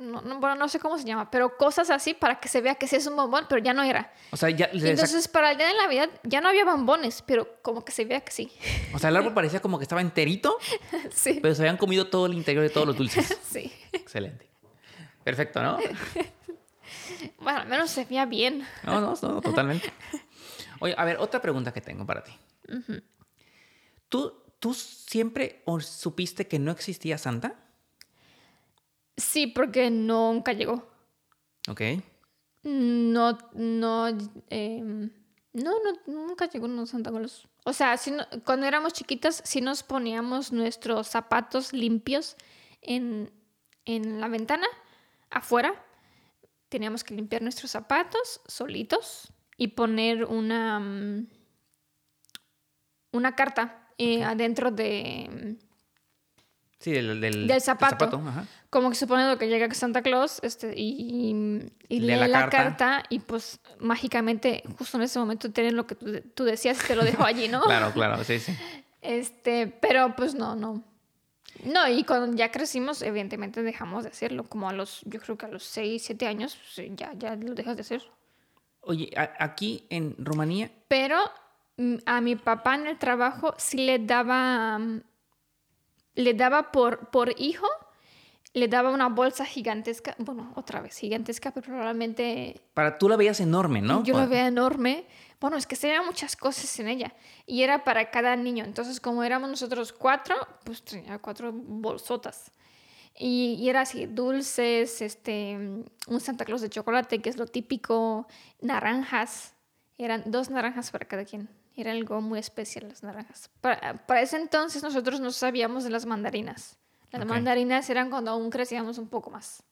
No, no, bueno, no sé cómo se llama, pero cosas así para que se vea que sí es un bombón, pero ya no era. O sea, ya, entonces para el día de Navidad ya no había bombones, pero como que se veía que sí. o sea, el árbol parecía como que estaba enterito, sí. pero se habían comido todo el interior de todos los dulces. Sí. Excelente. Perfecto, ¿no? Bueno, al menos se veía bien. No, no, no, totalmente. Oye, a ver, otra pregunta que tengo para ti. ¿Tú, ¿Tú siempre supiste que no existía Santa? Sí, porque nunca llegó. Ok. No, no, em, no, no, nunca llegó un Santa Claus. O sea, sí no- cuando éramos chiquitas, sí nos poníamos nuestros zapatos limpios en, en la ventana, afuera. Teníamos que limpiar nuestros zapatos solitos y poner una, mm, una carta eh, adentro de, Sí, del, del, Del zapato. ajá. Como que suponiendo que llega Santa Claus este, y, y Lee lee la la, carta. carta. y pues mágicamente justo en ese momento tienen lo que tú, tú decías y te lo dejo allí, ¿no? Claro, claro, sí, sí. Este, pero pues no, no. No, y cuando ya crecimos, evidentemente dejamos de hacerlo. Como a los, yo creo que a los 6, 7 años, pues, ya, ya lo dejas de hacer. Oye, aquí en Rumanía, Pero mm, a mi papá en el trabajo sí le daba, mm, le daba por, por hijo, le daba una bolsa gigantesca, bueno, otra vez gigantesca, pero probablemente para tú la veías enorme, ¿no? yo la veía enorme. Bueno, es que se veían muchas cosas en ella y era para cada niño. Entonces, como éramos nosotros cuatro, pues tenía cuatro bolsotas. Y, y era así, dulces, este, un Santa Claus de chocolate, que es lo típico, naranjas. Eran dos naranjas para cada quien. Era algo muy especial las naranjas. Para, para ese entonces nosotros no sabíamos de las mandarinas. Las Ok. mandarinas eran cuando aún crecíamos un poco más.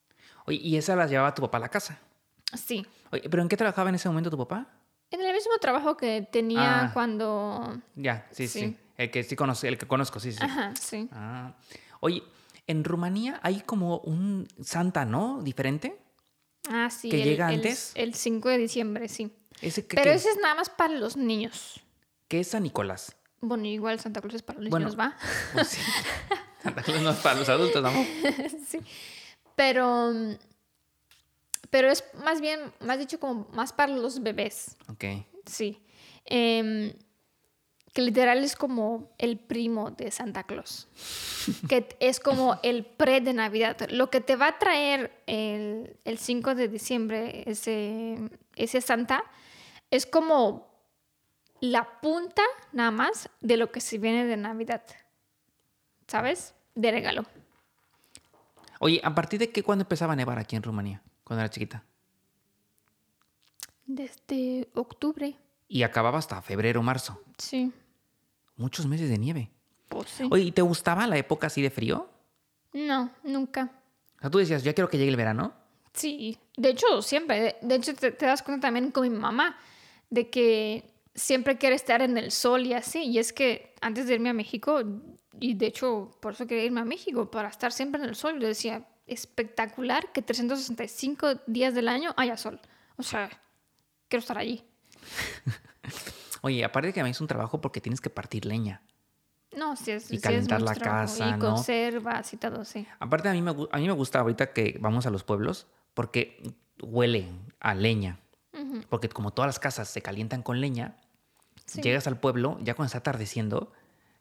Oye, y esa las llevaba tu papá a la casa. Sí. Oye, ¿pero en qué trabajaba en ese momento tu papá? En el mismo trabajo que tenía Ah. cuando... Ya, sí, sí. Sí. El que sí conozco, el que conozco, sí, sí. Ajá, sí. Ah. Oye, en Rumanía hay como un Santa, ¿no? Diferente. Ah, sí. ¿Que el- llega el- antes? El, 5 de diciembre, sí. Ese Pero ese es nada más para los niños. que es San Nicolás. Bueno, igual Santa Claus es para los Bueno. niños, ¿va? Pues sí. Santa Claus no es para los adultos, ¿no? sí. Pero... Pero es más bien, más dicho, como más para los bebés. Ok. Sí. Em, que literal es como el primo de Santa Claus. que es como el pre de Navidad. Lo que te va a traer el, el 5 de diciembre, ese, ese Santa, es como la punta nada más de lo que se viene de Navidad. ¿Sabes? De regalo. Oye, ¿a partir de qué cuándo empezaba a nevar aquí en Rumanía? Cuando era chiquita. Desde octubre. Y acababa hasta febrero, marzo. Sí. Muchos meses de nieve. Pues sí. Oye, ¿y te gustaba la época así de frío? No, nunca. O sea, tú decías, ya quiero que llegue el verano. Sí, de hecho, siempre. De, hecho, te, te das cuenta también con mi mamá de que siempre quiere estar en el sol y así. Y es que antes de irme a México, y de hecho, por eso quería irme a México, para estar siempre en el sol, yo decía, espectacular que 365 días del año haya sol. O sea, quiero estar allí. Oye, aparte de que a mí es un trabajo porque tienes que partir leña. No, sí es, Y es calentar la casa, Y ¿no? conservas y todo, sí. Aparte a mí, me, a mí me gusta ahorita que vamos a los pueblos porque huele a leña. Porque como todas las casas se calientan con leña, sí. llegas al pueblo, ya cuando está atardeciendo,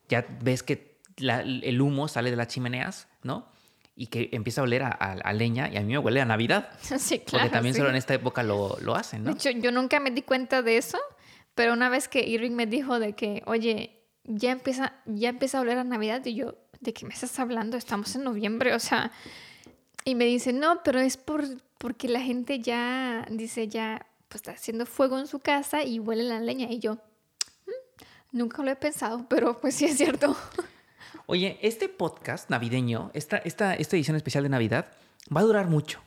ya ves que la- el humo sale de las chimeneas, ¿no? Y que empieza a oler a, a- a leña y a mí me huele a Navidad. Sí, claro. Porque también sí. solo en esta época lo, lo hacen, De ¿no? hecho, yo nunca me di cuenta de eso, pero una vez que Irving me dijo de que, oye, ya empieza, ya empieza a oler a Navidad, y yo, ¿de qué me estás hablando? Estamos en noviembre, o sea, y me dice, no, pero es por, porque la gente ya, dice, ya, pues está haciendo fuego en su casa y huele la leña, y yo, "Mm, nunca lo he pensado, pero pues sí es cierto. Oye, este podcast navideño, esta, esta, esta edición especial de Navidad, va a durar mucho.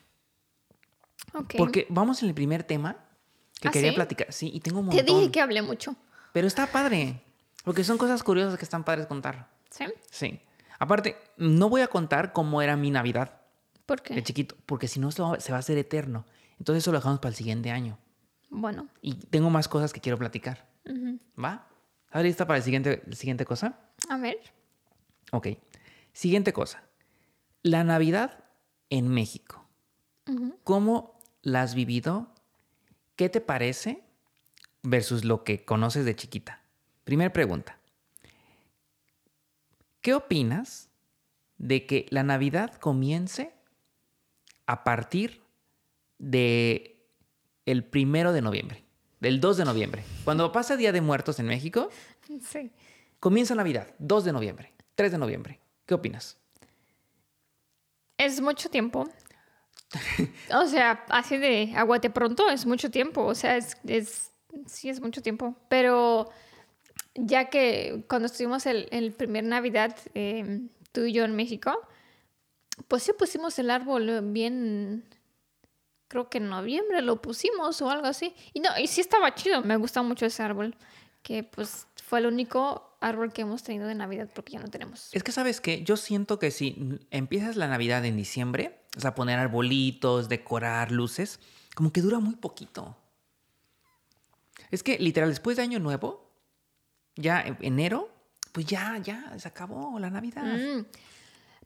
Ok. Porque vamos en el primer tema que ¿Ah, quería sí? platicar. Sí, y tengo un Te montón. dije que hablé mucho, Pero está padre. Porque son cosas curiosas que están padres contar. ¿sí? Sí. Aparte, no voy a contar cómo era mi Navidad ¿Por de qué? chiquito, porque si no se va a hacer eterno. Entonces eso lo dejamos para el siguiente año. Bueno, Y tengo más cosas que quiero platicar. ujú. ¿Va? ¿Estás lista para el siguiente, la siguiente cosa? a ver, Ok. Siguiente cosa. La Navidad en México. ¿Cómo la has vivido? ¿Qué te parece versus lo que conoces de chiquita? Primer pregunta. ¿Qué opinas de que la Navidad comience a partir de el primero de noviembre, del 2 de noviembre? Cuando pasa Día de Muertos en México, sí. comienza Navidad, 2 de noviembre, 3 de noviembre. ¿Qué opinas? Es mucho tiempo. O sea, así de aguate pronto es mucho tiempo. O sea, es, es sí es mucho tiempo. Pero ya que cuando estuvimos el, el primer Navidad, eh, tú y yo en México, pues sí pusimos el árbol bien, creo que en noviembre lo pusimos o algo así. Y no, y sí estaba chido, me gusta mucho ese árbol, que pues fue el único árbol que hemos tenido de Navidad porque ya no tenemos. Es que, ¿sabes qué? Yo siento que si empiezas la Navidad en diciembre, o sea, poner arbolitos, decorar luces, como que dura muy poquito. Es que, literal, después de Año Nuevo, ya en enero, pues ya, ya, se acabó la Navidad. Mm.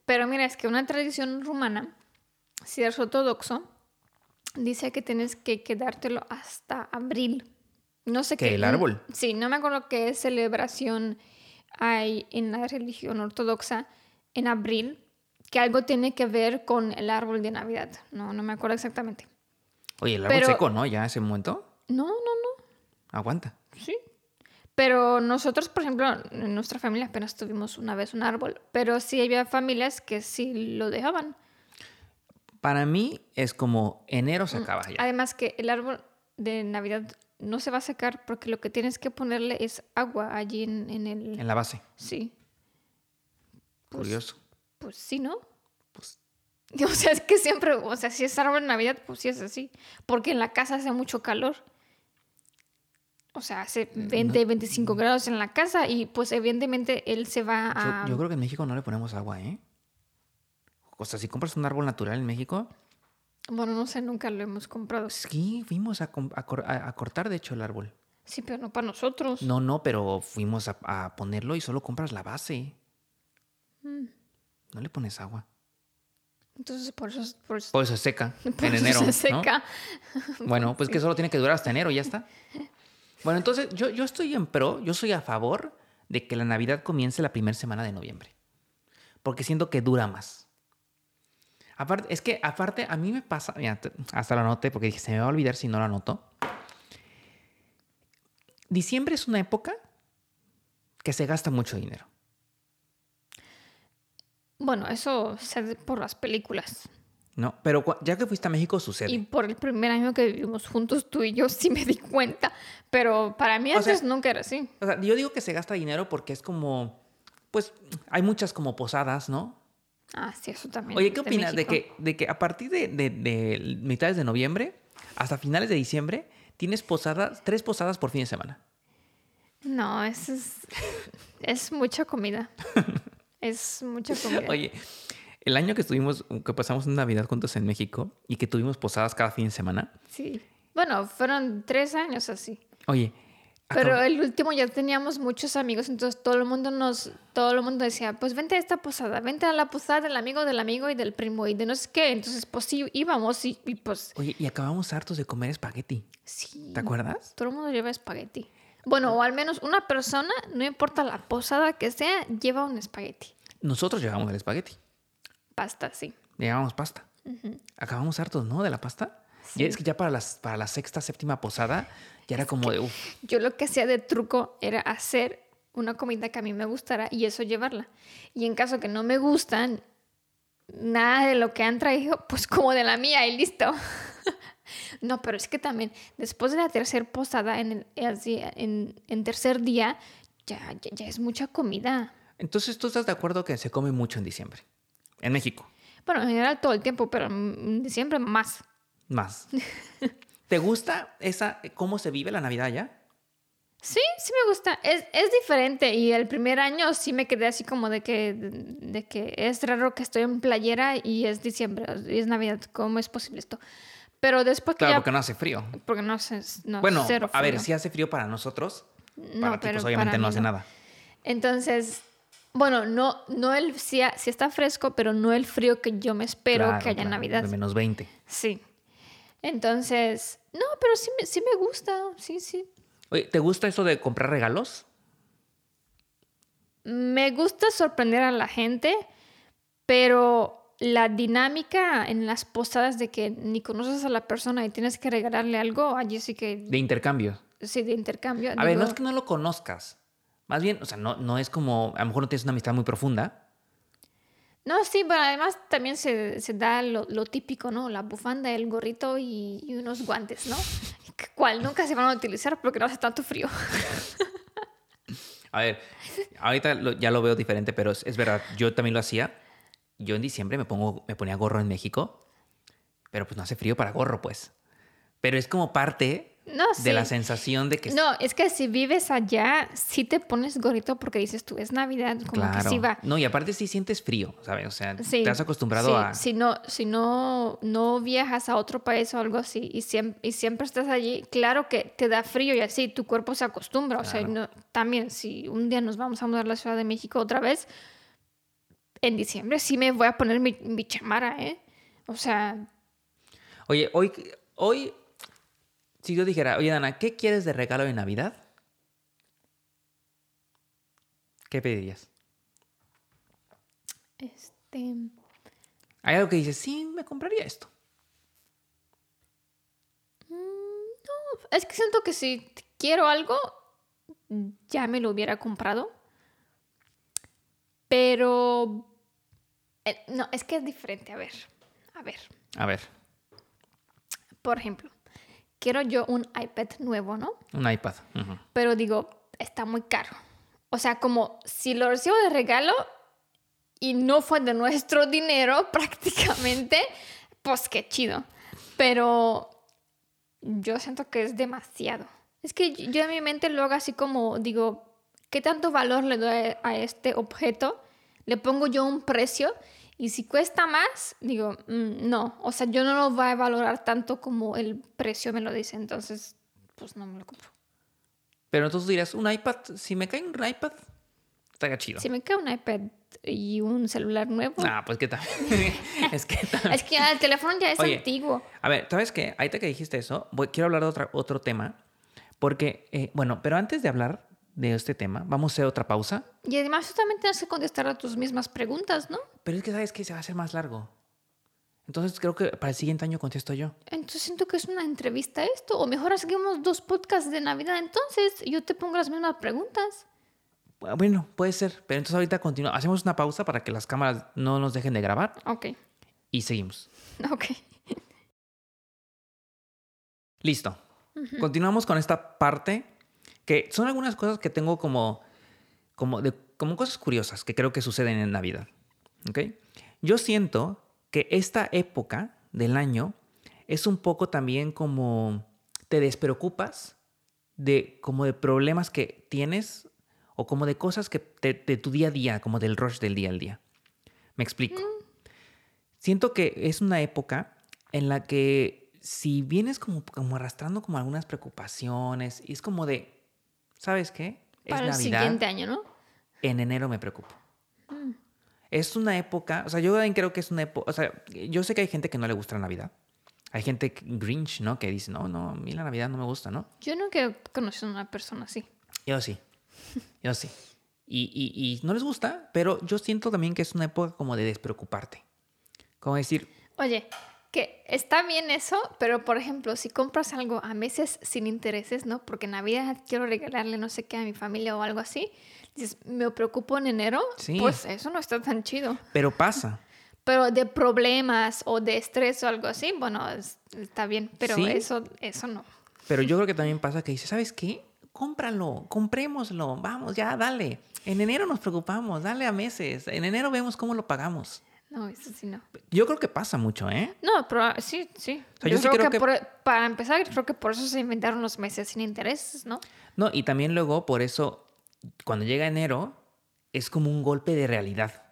Pero mira, es que una tradición rumana, si eres ortodoxo, dice que tienes que quedártelo hasta abril. No sé ¿Qué, qué. el árbol? Sí, no me acuerdo qué celebración hay en la religión ortodoxa en abril, que algo tiene que ver con el árbol de Navidad. No, no me acuerdo exactamente. Oye, el árbol Pero- seco, ¿no? Ya ese momento. No, no, no. Aguanta. Sí. Pero nosotros, por ejemplo, en nuestra familia apenas tuvimos una vez un árbol, pero sí había familias que sí lo dejaban. Para mí es como enero Mm, se acaba ya. Además que el árbol de Navidad no se va a secar porque lo que tienes que ponerle es agua allí en, en el... En la base. Sí. Pues, Curioso. Pues sí, ¿no? Pues, O sea, es que siempre, o sea, si es árbol de Navidad, pues sí es así. Porque en la casa hace mucho calor. O sea, hace 20, 25 grados en la casa y pues evidentemente él se va yo, a... yo creo que en México no le ponemos agua, ¿eh? O sea, si compras un árbol natural en México, Bueno, no sé, nunca lo hemos comprado. sí, fuimos a, a a- cortar, de hecho, el árbol. Sí, pero no para nosotros. No, no, pero fuimos a, a ponerlo y solo compras la base. Mm. No le pones agua. Entonces, por eso... Por eso, Por eso se seca por en eso enero. se ¿no? seca. Bueno, pues que solo tiene que durar hasta enero ya está. Bueno, entonces yo, yo estoy en pro, yo soy a favor de que la Navidad comience la primera semana de noviembre. Porque siento que dura más. Aparte, es que aparte a mí me pasa, mira, hasta lo anoté porque dije, se me va a olvidar si no lo anoto. Diciembre es una época que se gasta mucho dinero. Bueno, eso se hace por las películas. ¿no? Pero ya que fuiste a México Y sucede. por el primer año que vivimos juntos, tú y yo sí me di cuenta. Pero para mí sea- antes nunca era así. O sea, yo digo que se gasta dinero porque es como, pues hay muchas como posadas, ¿no? Ah, sí, eso también. Oye, ¿qué de opinas de que, de que a partir de, de- de mitades de noviembre hasta finales de diciembre tienes posadas, tres posadas por fin de semana? No, eso es. es mucha comida. es mucha comida. Oye, el año que estuvimos, que pasamos Navidad juntos en México y que tuvimos posadas cada fin de semana, Sí. Bueno, fueron tres años así. oye, Pero el último ya teníamos muchos amigos, entonces todo el mundo nos, todo el mundo decía, pues vente a esta posada, vente a la posada del amigo del amigo y del primo y de no sé qué. Entonces, pues sí, íbamos y, y pues oye, y acabamos hartos de comer espagueti. sí. ¿Te acuerdas? Todo el mundo lleva espagueti. Bueno, o al menos una persona, no importa la posada que sea, lleva un espagueti. Nosotros llevábamos el espagueti, Pasta, sí. llevábamos pasta. Acabamos hartos, ¿no? De la pasta. Ya es que ya para, las, para la sexta, séptima posada, ya era como de, uff, Yo lo que hacía de truco era hacer una comida que a mí me gustara y eso llevarla. Y en caso que no me gustan nada de lo que han traído, pues como de la mía y listo. no, pero es que también después de la tercera posada, en, el, en, en tercer día, ya, ya, ya es mucha comida. Entonces, ¿tú estás de acuerdo que se come mucho en diciembre? En México, Bueno, en general todo el tiempo, pero en diciembre más. Más. ¿Te gusta esa, cómo se vive la Navidad ya? Sí, sí me gusta. Es, es diferente. Y el primer año sí me quedé así como de que, de que es raro que estoy en playera y es diciembre, y es Navidad. ¿Cómo es posible esto? Pero después que Claro, ya... porque no hace frío. porque no sé, no, Bueno, cero a ver, frío. si hace frío para nosotros, No, para ti, pero pues obviamente para no hace no. nada. Entonces, bueno, no, no el... Sí, sí está fresco, pero no el frío que yo me espero Claro, que haya en claro, Navidad. De menos 20. Sí. Entonces, no, pero sí me, sí me gusta. Sí, sí. Oye, ¿te gusta eso de comprar regalos? Me gusta sorprender a la gente, pero la dinámica en las posadas de que ni conoces a la persona y tienes que regalarle algo, allí sí que De intercambio. sí de intercambio. A ver, no es que no lo conozcas. Más bien, o sea, no, no es como, a lo mejor no tienes una amistad muy profunda. No, sí, pero además también se, se da lo, lo típico, ¿no? La bufanda, el gorrito y, unos guantes, ¿no? ¿Cuál? Nunca se van a utilizar porque no hace tanto frío. A ver, ahorita ya lo veo diferente, pero es, es verdad, yo también lo hacía. Yo en diciembre me, pongo, me ponía gorro en México, pero pues no hace frío para gorro, pues. Pero es como parte No, sí. de la sensación de que... No, es que si vives allá, sí te pones gorrito porque dices tú, es Navidad, como claro. que sí va. No, y aparte sí sientes frío, ¿sabes? O sea, Sí, te has acostumbrado sí, a... Si no, si no, no viajas a otro país o algo así y siempre, y siempre estás allí, claro que te da frío y así tu cuerpo se acostumbra. O sea, no- también si un día nos vamos a mudar a la Ciudad de México otra vez, en diciembre sí me voy a poner mi, mi chamara, ¿eh? O sea, Oye, hoy, hoy, si yo dijera, oye, Dana, ¿qué quieres de regalo de Navidad? ¿Qué pedirías? este... Hay algo que dices, sí, me compraría esto. Es que siento que si quiero algo, ya me lo hubiera comprado. Pero... eh, no, es que es diferente. A ver, a ver. A ver, Por ejemplo, quiero yo un iPad nuevo, ¿no? un iPad. Pero digo, está muy caro. O sea, como si lo recibo de regalo y no fue de nuestro dinero prácticamente, pues qué chido. Pero yo siento que es demasiado. Es que yo en mi mente lo hago así como, digo, ¿qué tanto valor le doy a este objeto? Le pongo yo un precio y si cuesta más, digo, mm, no. O sea, yo no lo voy a valorar tanto como el precio me lo dice. Entonces, pues no me lo compro. Pero entonces dirías, un iPad, si me cae un iPad, estaría chido. Si me queda un iPad y un celular nuevo. Ah, pues qué tal. es que tal. Es que el teléfono ya es Oye. antiguo. A ver, ¿sabes qué? Ahorita que dijiste eso, voy- quiero hablar de otra, otro tema. Porque, eh, bueno, pero antes de hablar de este tema, vamos a hacer otra pausa. Y además tú también tienes que contestar a tus mismas preguntas, ¿no? Pero es que, ¿sabes qué? Se va a hacer más largo. Entonces creo que para el siguiente año contesto yo. Entonces siento que es una entrevista esto. O mejor hacemos dos podcasts de Navidad entonces. Yo te pongo las mismas preguntas. Bueno, puede ser. Pero entonces ahorita continúa. Hacemos una pausa para que las cámaras no nos dejen de grabar Ok, y seguimos. ok. Listo. Continuamos con esta parte que son algunas cosas que tengo como, como, de, como cosas curiosas que creo que suceden en Navidad. ¿Ok? Yo siento que esta época del año es un poco también como te despreocupas de como de problemas que tienes o como de cosas que de, tu día a día, como del rush del día al día. Me explico. Mm. Siento que es una época en la que si vienes como, como arrastrando como algunas preocupaciones y es como de, ¿sabes qué? Para el siguiente año, ¿no? En enero me preocupo. Mm. Es una época, o sea, yo también creo que es una época, o sea, yo sé que hay gente que no le gusta la Navidad. Hay gente Grinch, ¿no? Que dice, no, no, a mí la Navidad no me gusta, ¿no? Yo nunca he conocido a una persona así. Yo sí. Yo sí. Y, y, y no les gusta, pero yo siento también que es una época como de despreocuparte. Como decir... Oye, que está bien eso, pero por ejemplo, si compras algo a meses sin intereses, ¿no? Porque en Navidad quiero regalarle no sé qué a mi familia o algo así, dices, me preocupo en enero, pues eso no está tan chido. Pero pasa. Pero de problemas o de estrés o algo así, bueno, está bien, pero eso, eso no. Pero yo creo que también pasa que dices, ¿sabes qué? Cómpralo, comprémoslo, vamos, ya, dale. En enero nos preocupamos, dale a meses. En enero vemos cómo lo pagamos. No, eso sí no. Yo creo que pasa mucho, ¿eh? No, pero sí, sí. yo, creo, que, para empezar, creo que por eso se inventaron los meses sin intereses, ¿no? No, y también luego por eso, cuando llega enero, es como un golpe de realidad.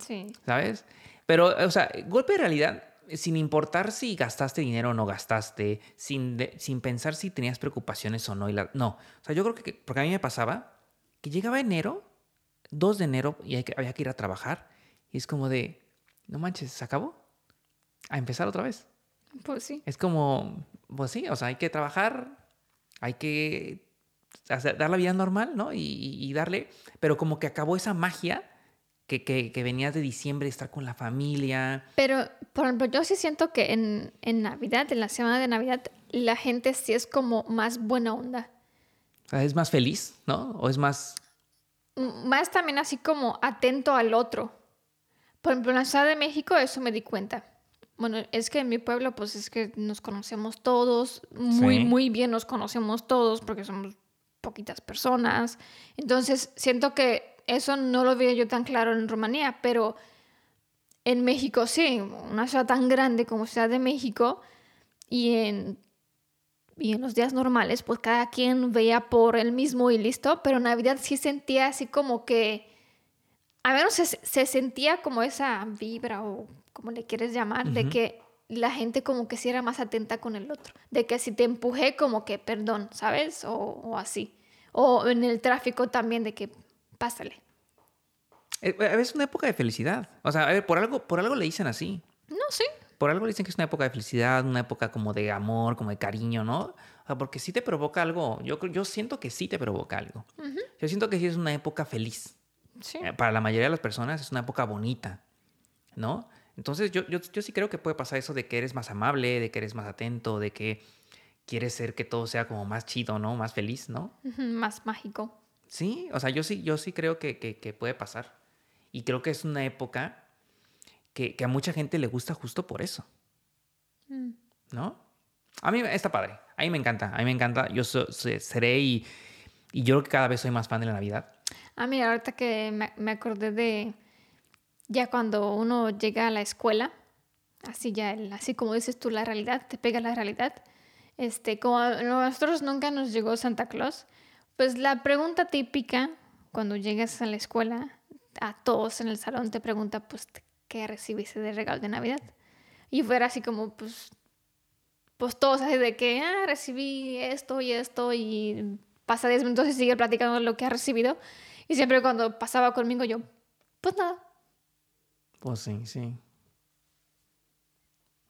Sí. ¿Sabes? Pero, o sea, golpe de realidad sin importar si gastaste dinero o no gastaste, sin, sin pensar si tenías preocupaciones o no. Y la, no, o sea, yo creo que, porque a mí me pasaba que llegaba enero, 2 de enero, y había que ir a trabajar, y es como de, no manches, ¿se acabó? A empezar otra vez. Pues sí. Es como, pues sí, o sea, hay que trabajar, hay que dar la vida normal, ¿no? Y, y darle, pero como que acabó esa magia que, que, venías de diciembre, estar con la familia. Pero, por ejemplo, yo sí siento que en, en Navidad, en la semana de Navidad, la gente sí es como más buena onda. ¿Es más feliz, no? ¿O es más...? Más también así como atento al otro. Por ejemplo, en la Ciudad de México eso me di cuenta. Bueno, es que en mi pueblo pues es que nos conocemos todos, muy, muy bien nos conocemos todos porque somos poquitas personas. Entonces, siento que eso no lo veía yo tan claro en Rumanía, pero en México sí, una ciudad tan grande como Ciudad de México y en, y en los días normales, pues cada quien veía por el mismo y listo, pero Navidad sí sentía así como que, a menos se, se sentía como esa vibra o como le quieres llamar, de que la gente como que sí era más atenta con el otro, de que si te empujé como que perdón, ¿sabes? O, o así. O en el tráfico también de que pásale. Eh, es una época de felicidad. O sea, a ver, por algo, por algo le dicen así. No, sí. Por algo le dicen que es una época de felicidad, una época como de amor, como de cariño, ¿no? O sea, porque sí te provoca algo. Yo, yo siento que sí te provoca algo. Yo siento que sí es una época feliz. Sí. Eh, para la mayoría de las personas es una época bonita, ¿no? Entonces yo, yo, yo sí creo que puede pasar eso de que eres más amable, de que eres más atento, de que quieres ser que todo sea como más chido, ¿no? Más feliz, ¿no? Más mágico. Sí, o sea, yo sí, yo sí creo que, que, puede pasar. Y creo que es una época que, que, a mucha gente le gusta justo por eso. Mm. ¿No? A mí está padre. A mí me encanta. A mí me encanta. Yo seré y, y, yo creo que cada vez soy más fan de la Navidad. Ah, mira, ahorita que me, acordé de ya cuando uno llega a la escuela, así ya, así como dices tú, la realidad, te pega la realidad. Este, como a nosotros nunca nos llegó Santa Claus, pues la pregunta típica cuando llegas a la escuela, a todos en el salón te pregunta, pues, ¿qué recibiste de regalo de Navidad? Y fuera así como, pues, pues todos así de que, ah, recibí esto y esto y pasa 10 minutos y sigue platicando lo que ha recibido. Y siempre cuando pasaba conmigo yo, pues nada. Pues sí, sí.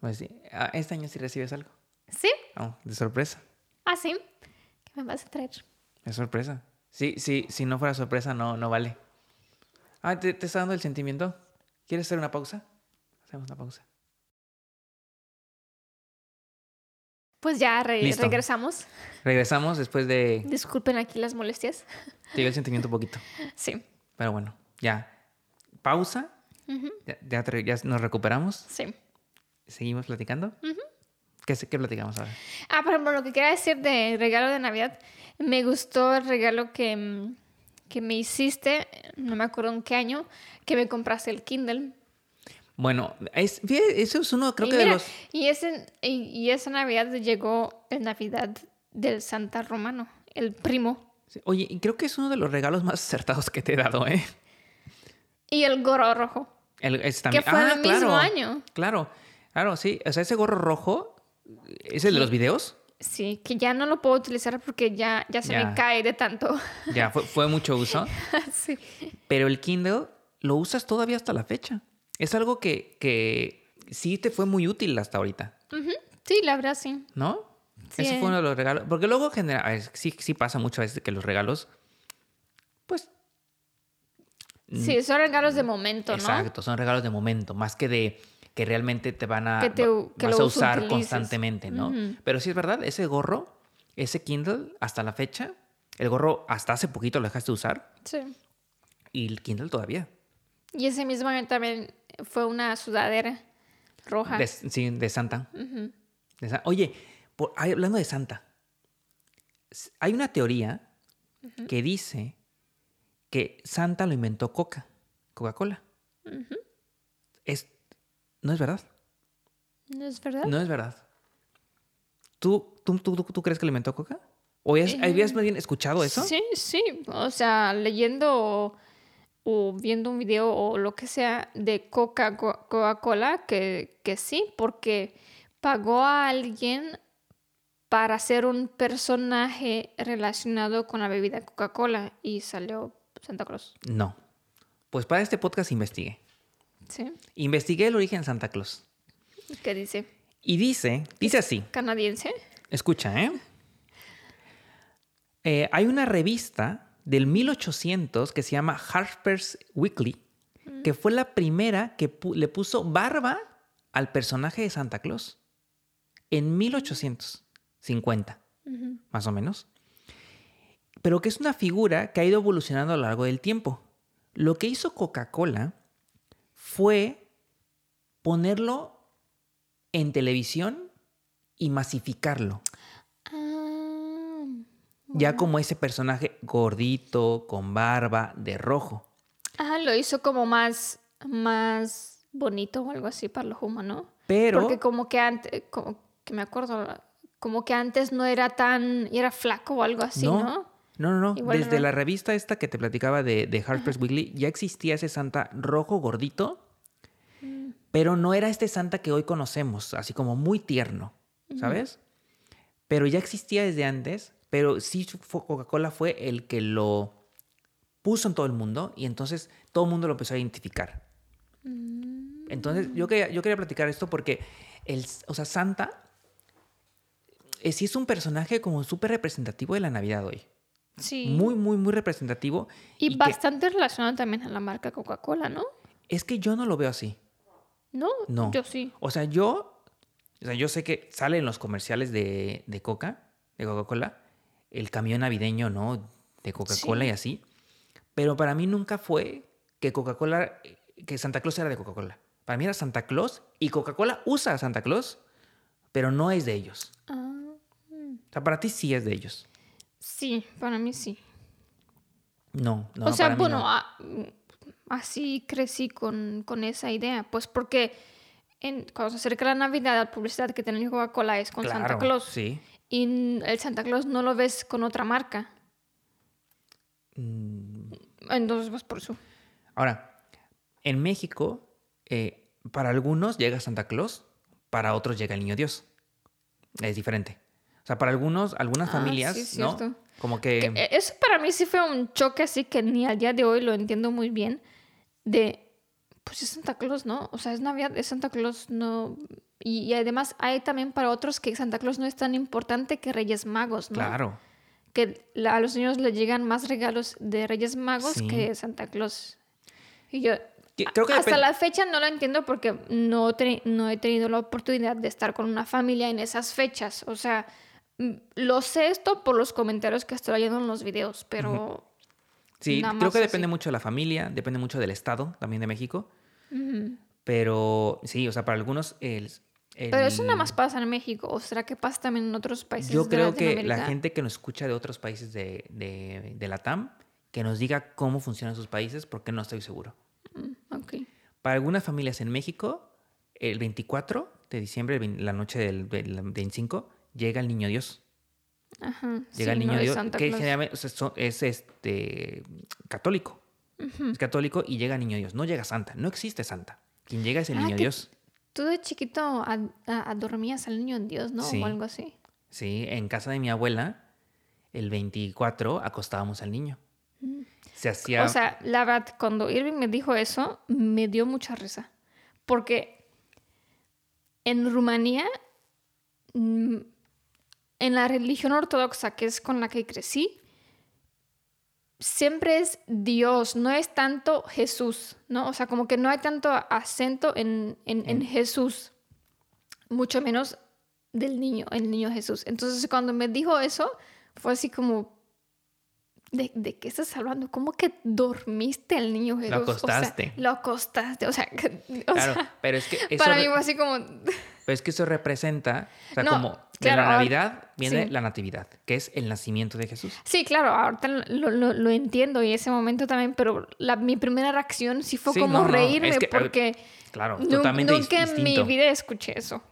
Pues sí. ¿Este año sí recibes algo? Sí. Oh, de sorpresa. Ah, sí. ¿Qué me vas a traer? Es sorpresa. Sí, sí, si no fuera sorpresa, no, no vale. Ah, ¿te, está dando el sentimiento? ¿Quieres hacer una pausa? Hacemos una pausa. Pues ya regresamos. Regresamos después de... Disculpen aquí las molestias. Te dio el sentimiento un poquito. Sí. Pero bueno, ya. Pausa. ya, ya, nos recuperamos. Sí. Seguimos platicando. ¿Qué, ¿Qué platicamos ahora? Ah, por ejemplo, lo que quería decir de regalo de Navidad me gustó el regalo que, que me hiciste, no me acuerdo en qué año, que me compraste el Kindle. Bueno, es, eso es uno, creo y que de los... y, ese, y, y esa Navidad llegó la Navidad del Santa Romano, el primo. sí, Oye, y creo que es uno de los regalos más acertados que te he dado, ¿eh? Y el gorro rojo. El, también. Que fue Ah, el mismo año. Claro, claro, sí. O sea, ese gorro rojo, ¿es el de los videos? Sí, que ya no lo puedo utilizar porque ya, ya se Ya. me cae de tanto. Ya, fue, fue mucho uso. sí. Pero el Kindle lo usas todavía hasta la fecha. Es algo que, que sí te fue muy útil hasta ahorita. Sí, la verdad sí. ¿no? Sí. Ese fue uno de los regalos. Porque luego genera, a ver, sí, sí pasa muchas veces que los regalos, pues Sí, son regalos de momento, ¿no? Mm. Exacto, son regalos de momento, más que de que realmente te van a Que te- que vas a usar utilices. constantemente, ¿no? Pero sí es verdad, ese gorro, ese Kindle, hasta la fecha, el gorro hasta hace poquito lo dejaste de usar Sí. y el Kindle todavía. Y ese mismo también fue una sudadera roja. De, sí, de Santa. De Oye, por- hablando de Santa, hay una teoría que dice que Santa lo inventó Coca, Coca-Cola. Es, no es verdad. ¿No es verdad? No es verdad. ¿Tú, tú, tú, tú, tú crees que lo inventó Coca? ¿O habías, Eh, habías más bien escuchado eso? Sí, sí. O sea, leyendo o, viendo un video o lo que sea de Coca- Co- Coca-Cola, que, que sí, porque pagó a alguien para ser un personaje relacionado con la bebida Coca-Cola y salió Santa Claus. No. Pues para este podcast investigué. ¿Sí? Investigué el origen de Santa Claus. ¿Qué dice? Y dice, dice así, ¿Canadiense? escucha, ¿eh? Eh, hay una revista del 1800 que se llama Harper's Weekly, que fue la primera que pu- le puso barba al personaje de Santa Claus. En 1850, más o menos. Pero que es una figura que ha ido evolucionando a lo largo del tiempo. Lo que hizo Coca-Cola fue ponerlo en televisión y masificarlo. Ya como ese personaje gordito, con barba, de rojo. Ah, lo hizo como más, más bonito o algo así para los humanos, ¿no? Pero, Porque como que antes, como que me acuerdo, como que antes no era tan, era flaco o algo así, no, ¿no? no, no, Desde no. la revista esta que te platicaba de, de Harper's Weekly, ya existía ese Santa rojo gordito, Mm. pero no era este Santa que hoy conocemos, así como muy tierno, ¿sabes? Pero ya existía desde antes, pero sí Coca-Cola fue el que lo puso en todo el mundo y entonces todo el mundo lo empezó a identificar. Entonces yo quería, yo quería platicar esto porque, el, o sea, Santa eh, sí es un personaje como súper representativo de la Navidad hoy. Sí. Muy, muy, muy representativo. y bastante relacionado también a la marca Coca-Cola, ¿no? es que yo no lo veo así. No, No. yo sí. O sea, yo, o sea, yo sé que sale en los comerciales de, de Coca, de Coca-Cola, el camión navideño, ¿no? De Coca-Cola Sí. y así. Pero para mí nunca fue que Coca-Cola, que Santa Claus era de Coca-Cola. Para mí era Santa Claus y Coca-Cola usa a Santa Claus, pero no es de ellos. Ah, O sea, para ti sí es de ellos. sí, para mí sí. No, no. o sea, para mí bueno, no. ah, mm, así crecí con, con esa idea, pues porque en, cuando se acerca la Navidad, la publicidad que tiene Coca-Cola es con Santa Claus. Sí. Y el Santa Claus no lo ves con otra marca. Mm, Entonces, pues por eso. Ahora, en México, eh, para algunos llega Santa Claus, para otros llega el Niño Dios. Es diferente. O sea, para algunos, algunas Ah, familias, sí, ¿no? Como que... Que, eh, Eso para mí sí fue un choque así que ni al día de hoy lo entiendo muy bien. De, pues es Santa Claus, ¿no? O sea, es Navidad, es Santa Claus, no. Y, y además hay también para otros que Santa Claus no es tan importante que Reyes Magos, ¿no? Claro. Que la- a los niños les llegan más regalos de Reyes Magos Sí. que Santa Claus. Y yo, Creo que hasta la fecha no lo entiendo porque no, no he tenido la oportunidad de estar con una familia en esas fechas. O sea, mm, lo sé esto por los comentarios que estoy leyendo en los videos, pero... Sí, creo que así. depende mucho de la familia, depende mucho del estado también de México. Pero sí, o sea, para algunos el... el- Pero eso nada más pasa en México. ¿O será que pasa también en otros países Yo de creo que la gente que nos escucha de otros países de, de, de la TAM, que nos diga cómo funcionan sus países, porque no estoy seguro. Mm, ok. Para algunas familias en México, el 24 de diciembre, el la noche del, del 25, llega el niño Dios. Ajá. Llega el niño no Dios, Santa que generalmente o sea, son- es este católico. Es católico y llega niño Dios. No llega Santa, no existe Santa. Quien llega es el Ah, niño que- Dios. Tú de chiquito adormías al niño en Dios, ¿no? Sí. O algo así. Sí, en casa de mi abuela, el 24 acostábamos al niño. Se hacía. Mm. O sea, la verdad, cuando Irving me dijo eso, me dio mucha risa. Porque en Rumanía, mm, en la religión ortodoxa, que es con la que crecí, siempre es Dios, no es tanto Jesús, ¿no? O sea, como que no hay tanto acento en, en- en Jesús, mucho menos del niño, el niño Jesús. Entonces, cuando me dijo eso, fue así como, ¿De, de qué estás hablando? ¿Cómo que dormiste al niño Jesús? acostaste. O sea, lo acostaste. O sea, que- o claro, sea, pero es que eso, para mí fue así como... pero es que eso representa, o sea, No, como de claro, la Navidad viene sí. la Natividad, que es el nacimiento de Jesús. Sí, claro, ahorita lo, lo- lo entiendo y ese momento también, pero la, mi primera reacción sí fue Sí, como no, no, reírme es que, porque Claro, totalmente nunca en mi vida escuché eso.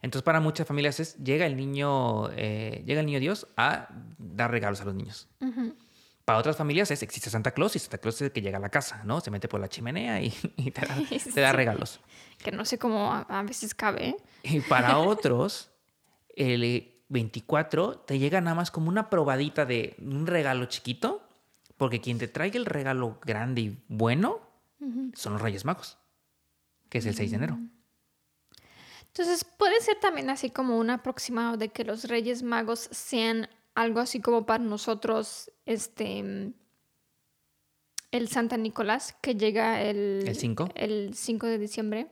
Entonces, para muchas familias es llega el niño, eh, llega el niño Dios a dar regalos a los niños. Para otras familias es existe Santa Claus y Santa Claus es el que llega a la casa, ¿no? Se mete por la chimenea y, y te, da, te da Sí. regalos. Que no sé cómo a, a veces cabe. Y para otros, el 24 te llega nada más como una probadita de un regalo chiquito, porque quien te traiga el regalo grande y bueno son los Reyes Magos, que es el 6 de enero. Entonces puede ser también así como un aproximado de que los Reyes Magos sean algo así como para nosotros, este, mm, el Santa Nicolás, que llega el... ¿El 5? El 5 de diciembre.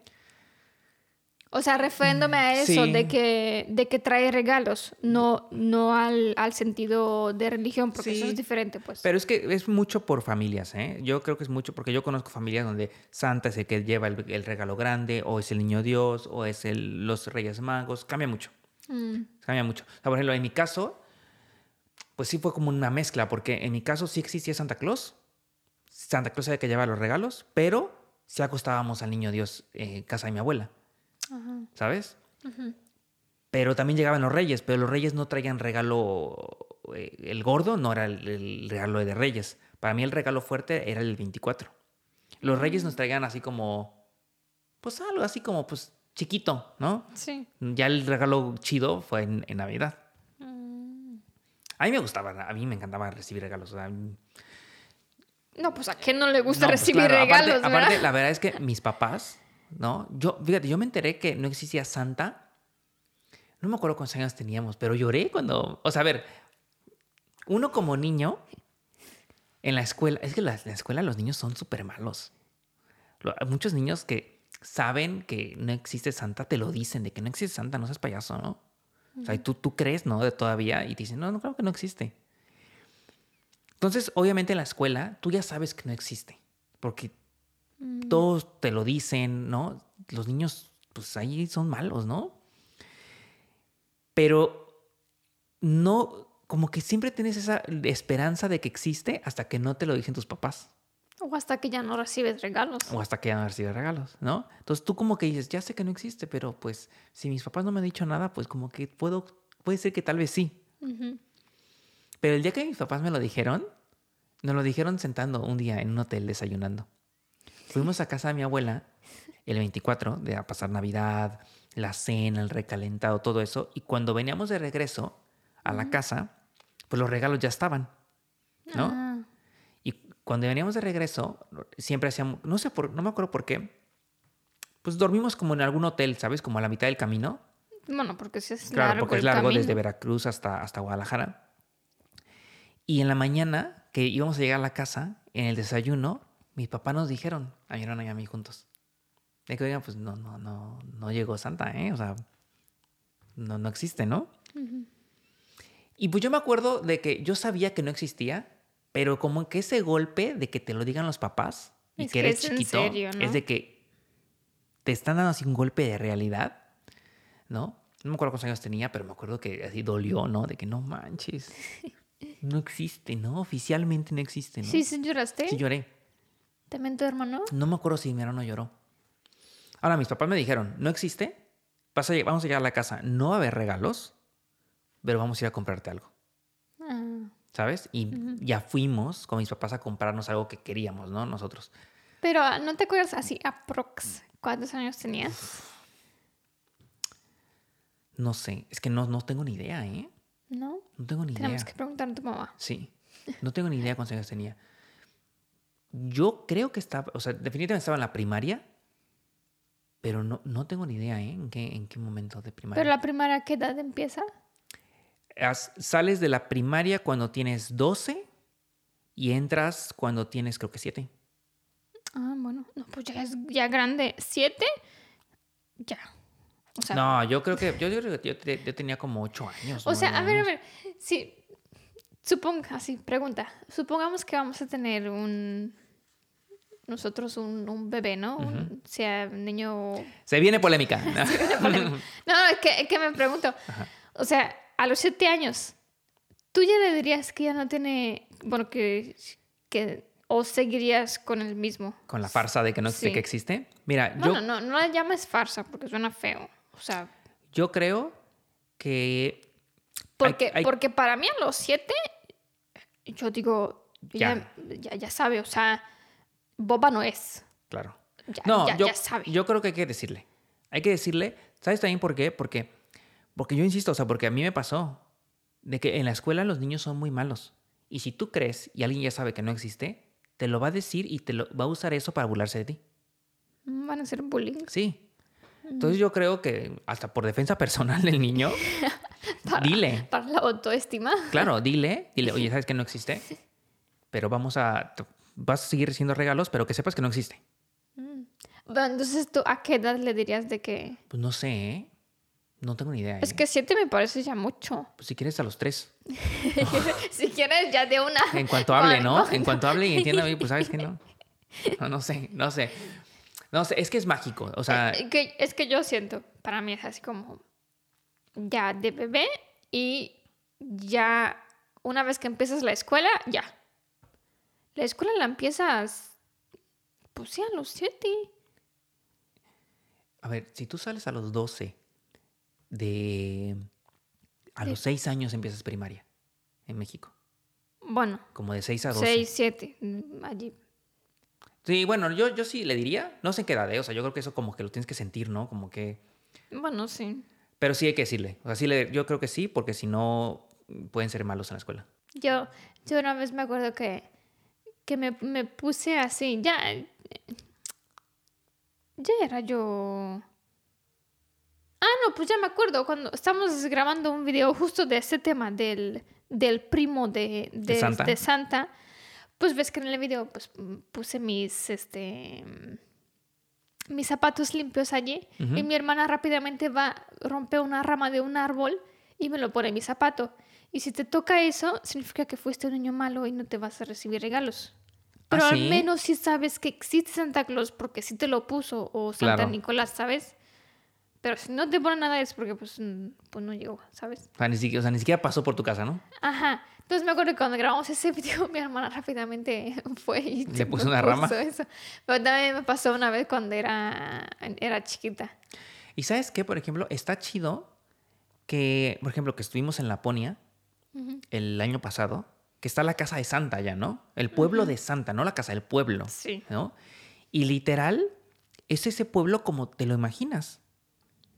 O sea, refiriéndome a eso, Sí. de, que, de que trae regalos, no, no al, al sentido de religión, porque eso es diferente, pues. Pero es que es mucho por familias, ¿eh? Yo creo que es mucho porque yo conozco familias donde Santa es el que lleva el, el regalo grande, o es el niño Dios, o es el, los Reyes Magos. Cambia mucho. Mm, Cambia mucho. O sea, por ejemplo, en mi caso, pues sí fue como una mezcla, porque en mi caso sí existía Santa Claus. Santa Claus era el que llevaba los regalos, pero sí acostábamos al niño Dios en casa de mi abuela, ajá. ¿sabes? Pero también llegaban los reyes, pero los reyes no traían regalo. eh, el gordo no era el, el regalo de reyes. Para mí el regalo fuerte era el 24. Los reyes nos traían así como. Pues algo así como, pues chiquito, ¿no? Sí. Ya el regalo chido fue en, en Navidad. Mm. A mí me gustaba, a mí me encantaba recibir regalos. o sea, No, pues a quién no le gusta no, pues, recibir claro, aparte- regalos, aparte, ¿verdad? la verdad es que mis papás, ¿no? Yo, fíjate, yo me enteré que no existía Santa. No me acuerdo cuántos años teníamos, pero lloré cuando. O sea, a ver, uno como niño en la escuela, es que la, la escuela los niños son súper malos. Muchos niños que saben que no existe Santa, te lo dicen, de que no existe Santa, no seas payaso, ¿no? O sea, y tú, tú crees, ¿no? De todavía, y te dicen, no, no, creo que no existe. Entonces, obviamente en la escuela, tú ya sabes que no existe, porque todos te lo dicen, ¿no? Los niños, pues ahí son malos, ¿no? Pero no, como que siempre tienes esa esperanza de que existe hasta que no te lo dicen tus papás O hasta que ya no recibes regalos. o hasta que ya no recibes regalos, ¿no? Entonces tú como que dices, ya sé que no existe, pero pues si mis papás no me han dicho nada, pues como que puedo, puede ser que tal vez sí. Pero el día que mis papás me lo dijeron, nos lo dijeron sentando un día en un hotel desayunando. Fuimos a casa de mi abuela el 24 de a pasar Navidad, la cena, el recalentado, todo eso. Y cuando veníamos de regreso a la casa, pues los regalos ya estaban, ¿no? Ah, Y cuando veníamos de regreso, siempre hacíamos, no sé por, no me acuerdo por qué, pues dormimos como en algún hotel, ¿sabes? Como a la mitad del camino. bueno, porque si es Claro, largo porque es largo camino. desde Veracruz hasta, hasta Guadalajara. Y en la mañana que íbamos a llegar a la casa, en el desayuno, mis papás nos dijeron, a mi hermana y a mí juntos, de que, oigan, pues no, no, no, no llegó Santa, ¿eh? O sea, no, no existe, ¿no? Y pues yo me acuerdo de que yo sabía que no existía, pero como que ese golpe de que te lo digan los papás y Es que que eres chiquito, serio, ¿no? es de que te están dando así un golpe de realidad, ¿no? No me acuerdo cuántos años tenía, pero me acuerdo que así dolió, ¿no? De que no manches, no existe, ¿no? Oficialmente no existe, ¿no? Sí, sí lloraste. Sí lloré. ¿También tu hermano? No me acuerdo si mi hermano lloró. Ahora, mis papás me dijeron, no existe, vas a vamos a llegar a la casa, no va a haber regalos, pero vamos a ir a comprarte algo, Ah. ¿sabes? Y ya fuimos con mis papás a comprarnos algo que queríamos, ¿no? Nosotros. Pero ah, ¿no te acuerdas así, aprox, cuántos años tenías? No sé, es que no, no tengo ni idea, ¿eh? ¿No? No tengo ni Tenemos idea. que preguntar a tu mamá. Sí, no tengo ni idea cuántos años tenía. Yo creo que estaba, o sea, definitivamente estaba en la primaria, pero no, no tengo ni idea, ¿eh? ¿En qué, en qué momento de primaria? Pero la primaria, ¿qué edad empieza? As- sales de la primaria cuando tienes 12 y entras cuando tienes creo que 7. Ah, bueno. No, pues ya es ya grande. ¿Siete? Ya. O sea, No, yo creo que yo, yo yo, yo tenía como 8 años. o sea, a ver, a ver. Si, suponga, así, pregunta. Supongamos que vamos a tener un... Nosotros un, un bebé, ¿no? Un- sea niño Se viene polémica. No, no, es que, es que me pregunto. O sea, a los siete años, ¿tú ya le dirías que ya no tiene. Bueno, que. que o seguirías con el mismo? Con la farsa de que no sé Sí. que existe. Mira, Bueno, yo, no, no la llames farsa porque suena feo. O sea, yo creo que porque, hay- porque para mí a los siete, yo digo, ya, Ya. ya, ya sabe, o sea, boba no es. Claro. Ya, no, ya, yo, ya sabe. yo creo que hay que decirle. Hay que decirle, ¿sabes también por qué? Porque, porque yo insisto, o sea, porque a mí me pasó de que en la escuela los niños son muy malos. Y si tú crees y alguien ya sabe que no existe, te lo va a decir y te lo, va a usar eso para burlarse de ti. Van a ser bullying. Sí. Entonces yo creo que hasta por defensa personal del niño, Para, dile, para la autoestima. claro, dile, dile, oye, ¿sabes que no existe? Pero vamos a, vas a seguir recibiendo regalos, pero que sepas que no existe. Bueno, entonces, ¿tú a qué edad le dirías de que.? Pues no sé, ¿eh? No tengo ni idea. Es ¿eh? que siete me parece ya mucho. Pues si quieres a los tres. si quieres, ya de una. En cuanto hable, ¿no? Cuando- En cuanto hable y entienda, oye, pues sabes que no. No, no sé, no sé. No sé, es que es mágico. O sea, Eh, que, es que yo siento, para mí es así como. Ya de bebé y ya. Una vez que empiezas la escuela, ya. La escuela la empiezas. Pues sí, a los siete. a ver, si tú sales a los 12 de... A De- los 6 años empiezas primaria en México. Bueno, Como de 6 a 12. seis, siete. mm, Allí. Sí, bueno, yo, yo sí le diría, no sé en qué edad, ¿eh? o sea, yo creo que eso como que lo tienes que sentir, ¿no? Como que... Bueno, sí. Pero sí hay que decirle. O sea, sí le, yo creo que sí, porque si no, pueden ser malos en la escuela. Yo, yo una vez me acuerdo que, que me, me puse así, ya, ya era yo... Ah, no, pues ya me acuerdo, cuando estamos grabando un video justo de ese tema del, del primo de, de, ¿De Santa? de Santa, pues ves que en el video pues, puse mis, este, mis zapatos limpios allí y mi hermana rápidamente va, rompe una rama de un árbol y me lo pone en mi zapato. Y si te toca eso, significa que fuiste un niño malo y no te vas a recibir regalos. Pero ¿Ah, al sí? menos si sabes que existe Santa Claus porque sí te lo puso o Santa Claro. Nicolás, ¿sabes? Pero si no te pone nada es porque pues, pues no llegó, ¿sabes? O sea, ni siquiera, o sea, ni siquiera pasó por tu casa, ¿no? Ajá. Entonces me acuerdo que cuando grabamos ese video, mi hermana rápidamente fue y Le puso una rama. eso. Pero también me pasó una vez cuando era, era chiquita. Y sabes qué, por ejemplo, está chido que, por ejemplo, que estuvimos en Laponia el año pasado, que está la casa de Santa ya, ¿no? El pueblo de Santa, no la casa del pueblo, Sí. ¿no? Y literal, es ese pueblo como te lo imaginas.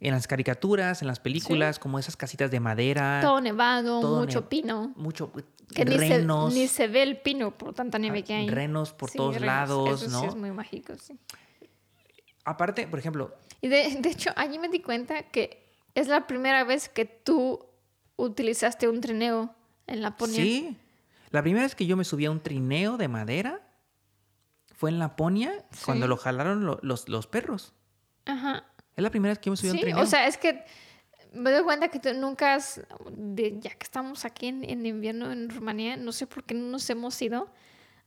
En las caricaturas, en las películas, como esas casitas de madera, Todo nevado, todo mucho ne- pino. mucho Que ni se, renos, ni se ve el pino por tanta nieve ah, que hay. renos por Sí, todos renos. lados, Eso ¿no? sí es muy mágico, sí. Aparte, por ejemplo, Y de, de hecho, allí me di cuenta que es la primera vez que tú utilizaste un trineo en Laponia. Sí. La primera vez que yo me subí a un trineo de madera fue en Laponia cuando Sí. lo jalaron lo- los, los perros. Ajá. Es la primera vez que yo me subí a un trineo. o sea, es que me doy cuenta que tú nunca has, de- ya que estamos aquí en, en invierno en Rumanía, no sé por qué no nos hemos ido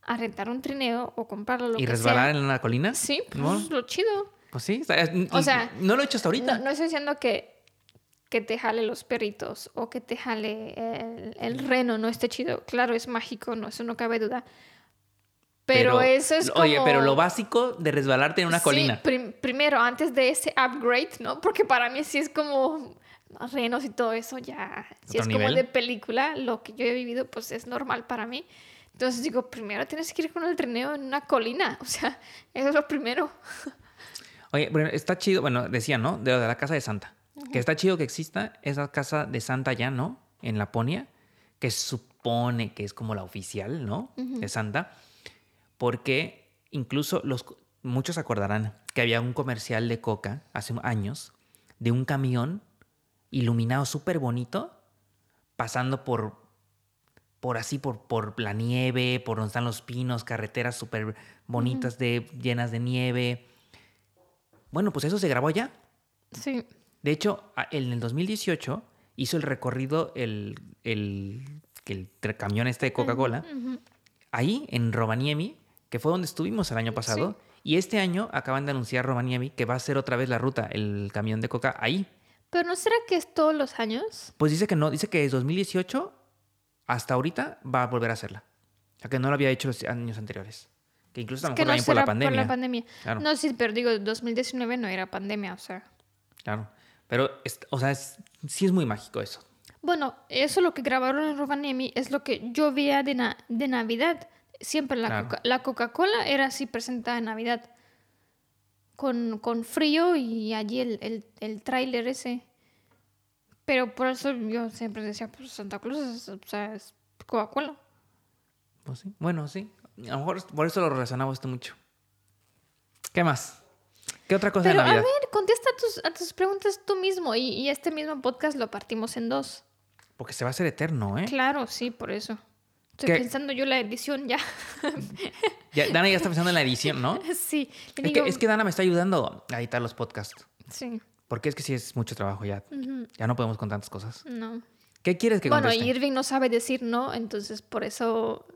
a rentar un trineo o comprarlo lo y que resbalar sea. en una colina. Sí, pues ¿No? es lo chido. Pues sí. o sea, es- O sea, no lo he hecho hasta ahorita. No, no estoy diciendo que, que te jale los perritos o que te jale el, el reno, no esté chido. Claro, es mágico, no, eso no cabe duda. Pero, eso es como... Oye, pero lo básico de resbalarte en una Sí, colina. prim- primero, antes de ese upgrade, ¿no? Porque para mí sí es como renos y todo eso ya... Si ¿Otro es como nivel? de película, lo que yo he vivido, pues es normal para mí. Entonces digo, primero tienes que ir con el trineo en una colina. O sea, eso es lo primero. Oye, bueno, está chido, bueno, decía, ¿no? De la casa de Santa. Que está chido que exista esa casa de Santa ya, ¿no? En Laponia, que supone que es como la oficial, ¿no? De Santa. Porque incluso los muchos acordarán que había un comercial de Coca hace años de un camión iluminado súper bonito pasando por por así por, por la nieve, por donde están los pinos, carreteras súper bonitas de llenas de nieve. Bueno, pues eso se grabó allá. Sí. De hecho, en el 2018 hizo el recorrido el, el, el camión este de Coca-Cola, ahí en Rovaniemi, que fue donde estuvimos el año pasado. Y este año acaban de anunciar Rovaniemi que va a ser otra vez la ruta, el camión de Coca ahí. Pero ¿no será que es todos los años? Pues dice que no, dice que desde 2018 hasta ahorita va a volver a hacerla. O sea, que no lo había hecho los años anteriores. Que incluso a lo mejor no también por la pandemia. por la pandemia. Claro. No, sí, pero digo, 2019 no era pandemia, o sea... Claro. Pero, es- o sea, es- sí es muy mágico eso. Bueno, eso lo que grabaron en Rovaniemi es lo que yo veía de, na- de Navidad. Siempre la, Claro. Coca- la Coca-Cola era así presentada en Navidad. Con, con frío y allí el, el, el tráiler ese. Pero por eso yo siempre decía, pues Santa Claus es, o sea, es Coca-Cola. Pues sí. Bueno, sí. A lo mejor por eso lo relacionamos esto mucho. ¿Qué más? ¿Qué otra cosa Pero de a Navidad? ver, contesta tus, a tus preguntas tú mismo. Y, y este mismo podcast lo partimos en dos. Porque se va a hacer eterno, ¿eh? Claro, sí, por eso. Estoy pensando yo la edición ya. Ya- Dana ya está pensando en la edición, ¿no? sí. Es digo- que, es que Dana me está ayudando a editar los podcasts. Sí. Porque es que sí es mucho trabajo ya. Ya no podemos con tantas cosas. No. ¿Qué quieres que Bueno, conteste? Irving no sabe decir no, entonces por eso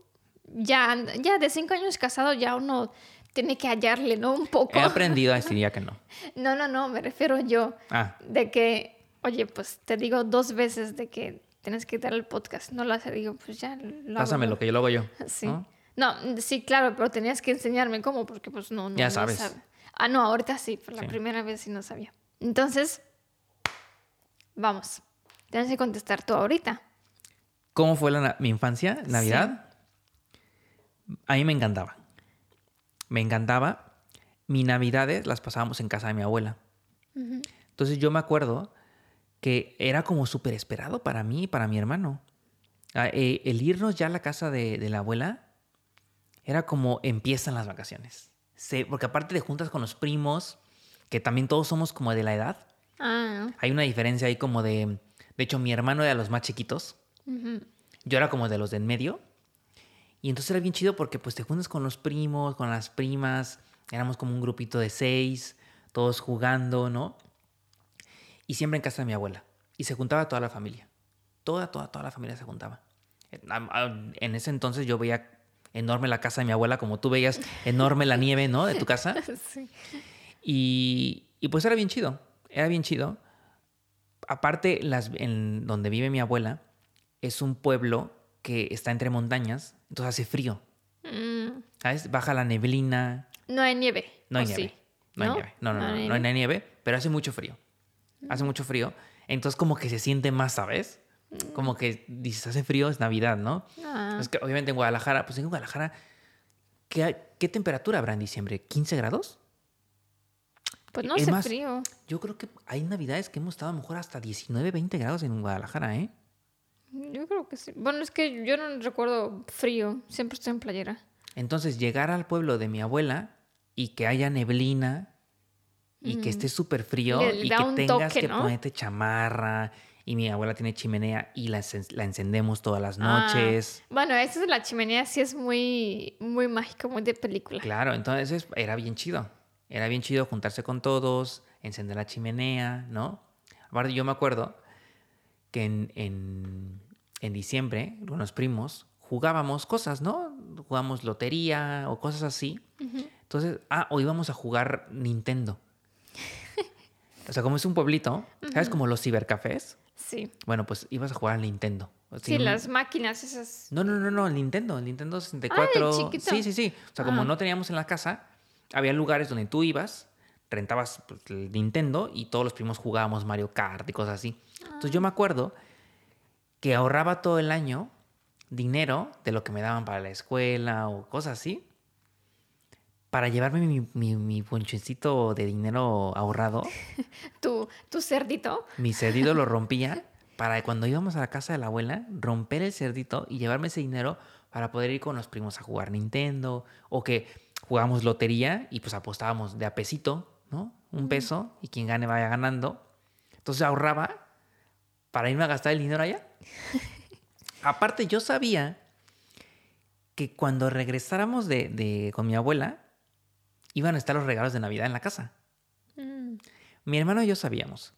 ya, ya de cinco años casado ya uno tiene que hallarle, ¿no? Un poco. He aprendido a decir ya que no. No, no, no, me refiero yo Ah, de que, oye, pues te digo dos veces de que tienes que dar el podcast. No lo hace, digo, pues ya lo hago pásame lo que yo lo hago yo. Sí. ¿no? ¿no? sí, claro, pero tenías que enseñarme cómo, porque pues no, no. Ya sabes. sabe. Ah, no, ahorita sí, pero la Sí. primera vez sí no sabía. Entonces, vamos. Tienes que contestar tú ahorita. ¿Cómo fue la mi infancia? ¿Navidad? A mí me encantaba. Me encantaba. Mi Navidades las pasábamos en casa de mi abuela. Entonces yo me acuerdo que era como súper esperado para mí y para mi hermano. Ah, eh, el irnos ya a la casa de, de la abuela era como empiezan las vacaciones. Se- porque aparte de juntas con los primos, que también todos somos como de la edad, Ah, hay una diferencia ahí como de... De hecho, mi hermano era de los más chiquitos. Yo era como de los de en medio. Y entonces era bien chido porque pues te juntas con los primos, con las primas. Éramos como un grupito de seis, todos jugando, ¿no? Y siempre en casa de mi abuela. Y se juntaba toda la familia. Toda, toda, toda la familia se juntaba. En- ese entonces yo veía enorme la casa de mi abuela, como tú veías enorme la nieve, ¿no? De tu casa. sí. Y, y pues era bien chido, era bien chido. Aparte, las, en donde vive mi abuela es un pueblo que está entre montañas, entonces hace frío. Mm, ¿Sabes? Baja la neblina, no hay nieve. no hay ¿o nieve. sí? No hay nieve. No, no, no, no, hay nieve, pero hace mucho frío. Hace mucho frío. Entonces como que se siente más, ¿sabes? Como que dices, hace frío, es Navidad, ¿no? Ah, Es que obviamente en Guadalajara, pues en Guadalajara, ¿qué, qué temperatura habrá en diciembre? ¿15 grados? pues no es hace más, frío. Yo creo que hay navidades que hemos estado a lo mejor hasta 19, 20 grados en Guadalajara, ¿eh? Yo creo que sí. Bueno, es que yo no recuerdo frío. Siempre estoy en playera. Entonces, llegar al pueblo de mi abuela y que haya neblina y que esté súper frío Le- y que tengas toque, que ¿no? ponerte chamarra y mi abuela tiene chimenea y la, la encendemos todas las Ah, noches. bueno, eso de la chimenea sí es muy, muy mágico, muy de película. Claro, entonces era bien chido. Era bien chido juntarse con todos, encender la chimenea, ¿no? Aparte, yo me acuerdo que en, en, en diciembre, con los primos, jugábamos cosas, ¿no? Jugábamos lotería o cosas así. Entonces, ah, o íbamos a jugar Nintendo. O sea, como es un pueblito, ¿sabes? Como los cibercafés. Sí. Bueno, pues ibas a jugar al Nintendo. O Sí, las máquinas esas. No, no, no, no, el Nintendo, el Nintendo 64. chiquito. Sí, sí, sí. O sea, como Ah. no teníamos en la casa, había lugares donde tú ibas, rentabas pues, el Nintendo y todos los primos jugábamos Mario Kart y cosas así. Entonces yo me acuerdo que ahorraba todo el año dinero de lo que me daban para la escuela o cosas así para llevarme mi, mi, mi ponchecito de dinero ahorrado. Tu, tu cerdito. Mi cerdito lo rompía para cuando íbamos a la casa de la abuela, romper el cerdito y llevarme ese dinero para poder ir con los primos a jugar Nintendo o que jugábamos lotería y pues apostábamos de a pesito, ¿no? Un peso y quien gane vaya ganando. Entonces ahorraba para irme a gastar el dinero allá. Aparte yo sabía que cuando regresáramos de, de- con mi abuela iban a estar los regalos de Navidad en la casa. Mm. Mi hermano y yo sabíamos.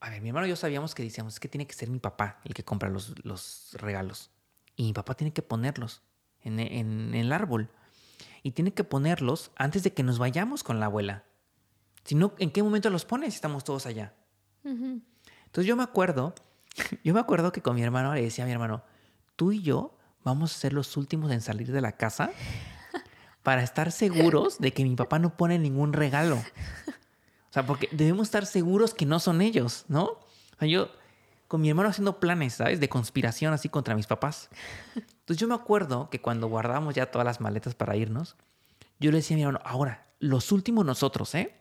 A ver, mi hermano y yo sabíamos que decíamos, es que tiene que ser mi papá el que compra los, los regalos. Y mi papá tiene que ponerlos en, en el árbol. Y tiene que ponerlos antes de que nos vayamos con la abuela. Si no, ¿en qué momento los pone si estamos todos allá? Entonces yo me acuerdo, yo me acuerdo que con mi hermano le decía a mi hermano, tú y yo vamos a ser los últimos en salir de la casa para estar seguros de que mi papá no pone ningún regalo. O sea, porque debemos estar seguros que no son ellos, ¿no? O sea, yo con mi hermano haciendo planes, ¿sabes? De conspiración así contra mis papás. Entonces yo me acuerdo que cuando guardábamos ya todas las maletas para irnos, yo le decía a mi hermano, ahora, los últimos nosotros, ¿eh?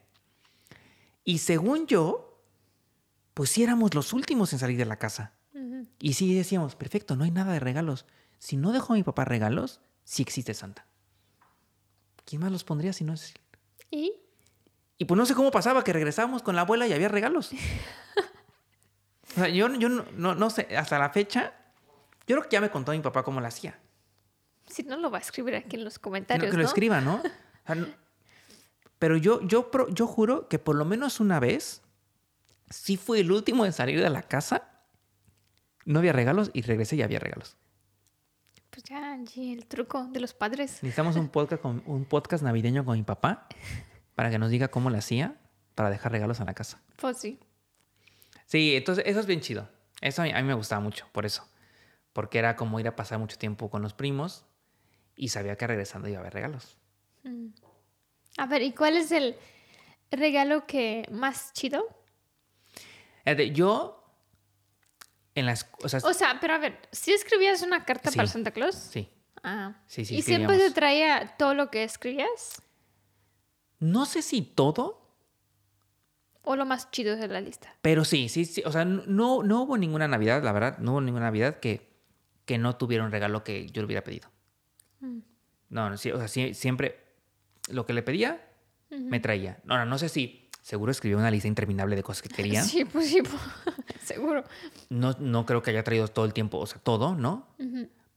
Y según yo, pues sí éramos los últimos en salir de la casa. Y sí decíamos, perfecto, no hay nada de regalos. Si no dejo a mi papá regalos, sí existe Santa. ¿Quién más los pondría si no es él? Y Y pues no sé cómo pasaba que regresábamos con la abuela y había regalos. O sea, yo, yo no, no, no sé, hasta la fecha, yo creo que ya me contó mi papá cómo lo hacía. si no lo va a escribir aquí en los comentarios. que lo ¿no? escriba, ¿no? O sea, no- Pero yo, yo, yo juro que por lo menos una vez, sí fui el último en salir de la casa, no había regalos y regresé y había regalos. Pues ya, Angie, el truco de los padres. Necesitamos un podcast, con, un podcast navideño con mi papá para que nos diga cómo lo hacía para dejar regalos en la casa. Pues sí. Sí, entonces eso es bien chido. Eso a mí, a mí me gustaba mucho, por eso. Porque era como ir a pasar mucho tiempo con los primos y sabía que regresando iba a haber regalos. Mm. A ver, ¿y cuál es el regalo que más chido? Fíjate, Yo, en las... O sea, O sea, pero a ver, si escribías una carta Sí. para Santa Claus? sí. Ah. Sí, sí, ¿Y siempre te traía todo lo que escribías? No sé si todo, ¿O lo más chido de la lista? pero sí, sí, sí. O sea, no, no hubo ninguna Navidad, la verdad, no hubo ninguna Navidad que, que no tuviera un regalo que yo le hubiera pedido. Mm. No, no, sí, o sea, sí, siempre lo que le pedía, me traía. Ahora, no sé si seguro escribió una lista interminable de cosas que quería. Sí, pues sí, pues, seguro. No, no creo que haya traído todo el tiempo, o sea, todo, ¿no?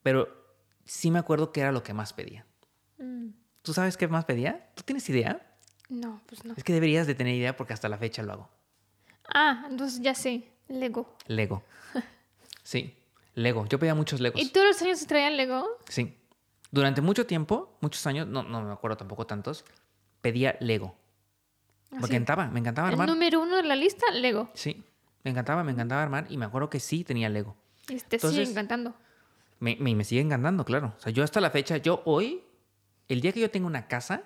Pero sí me acuerdo que era lo que más pedía. Mm. ¿Tú sabes qué más pedía? ¿Tú tienes idea? No, pues no. Es que deberías de tener idea porque hasta la fecha lo hago. Ah, entonces ya sé, Lego. Lego. Sí, Lego. Yo pedía muchos Legos. ¿Y todos los años se traían Lego? Sí. Durante mucho tiempo, muchos años, no, no me acuerdo tampoco tantos, pedía Lego. Me Así. encantaba, me encantaba El armar. número uno de la lista, Lego. Sí, me encantaba, me encantaba armar y me acuerdo que sí tenía Lego. Y te Entonces- sigue encantando. Me, me, me sigue encantando, claro. O sea, yo hasta la fecha, yo hoy, el día que yo tenga una casa,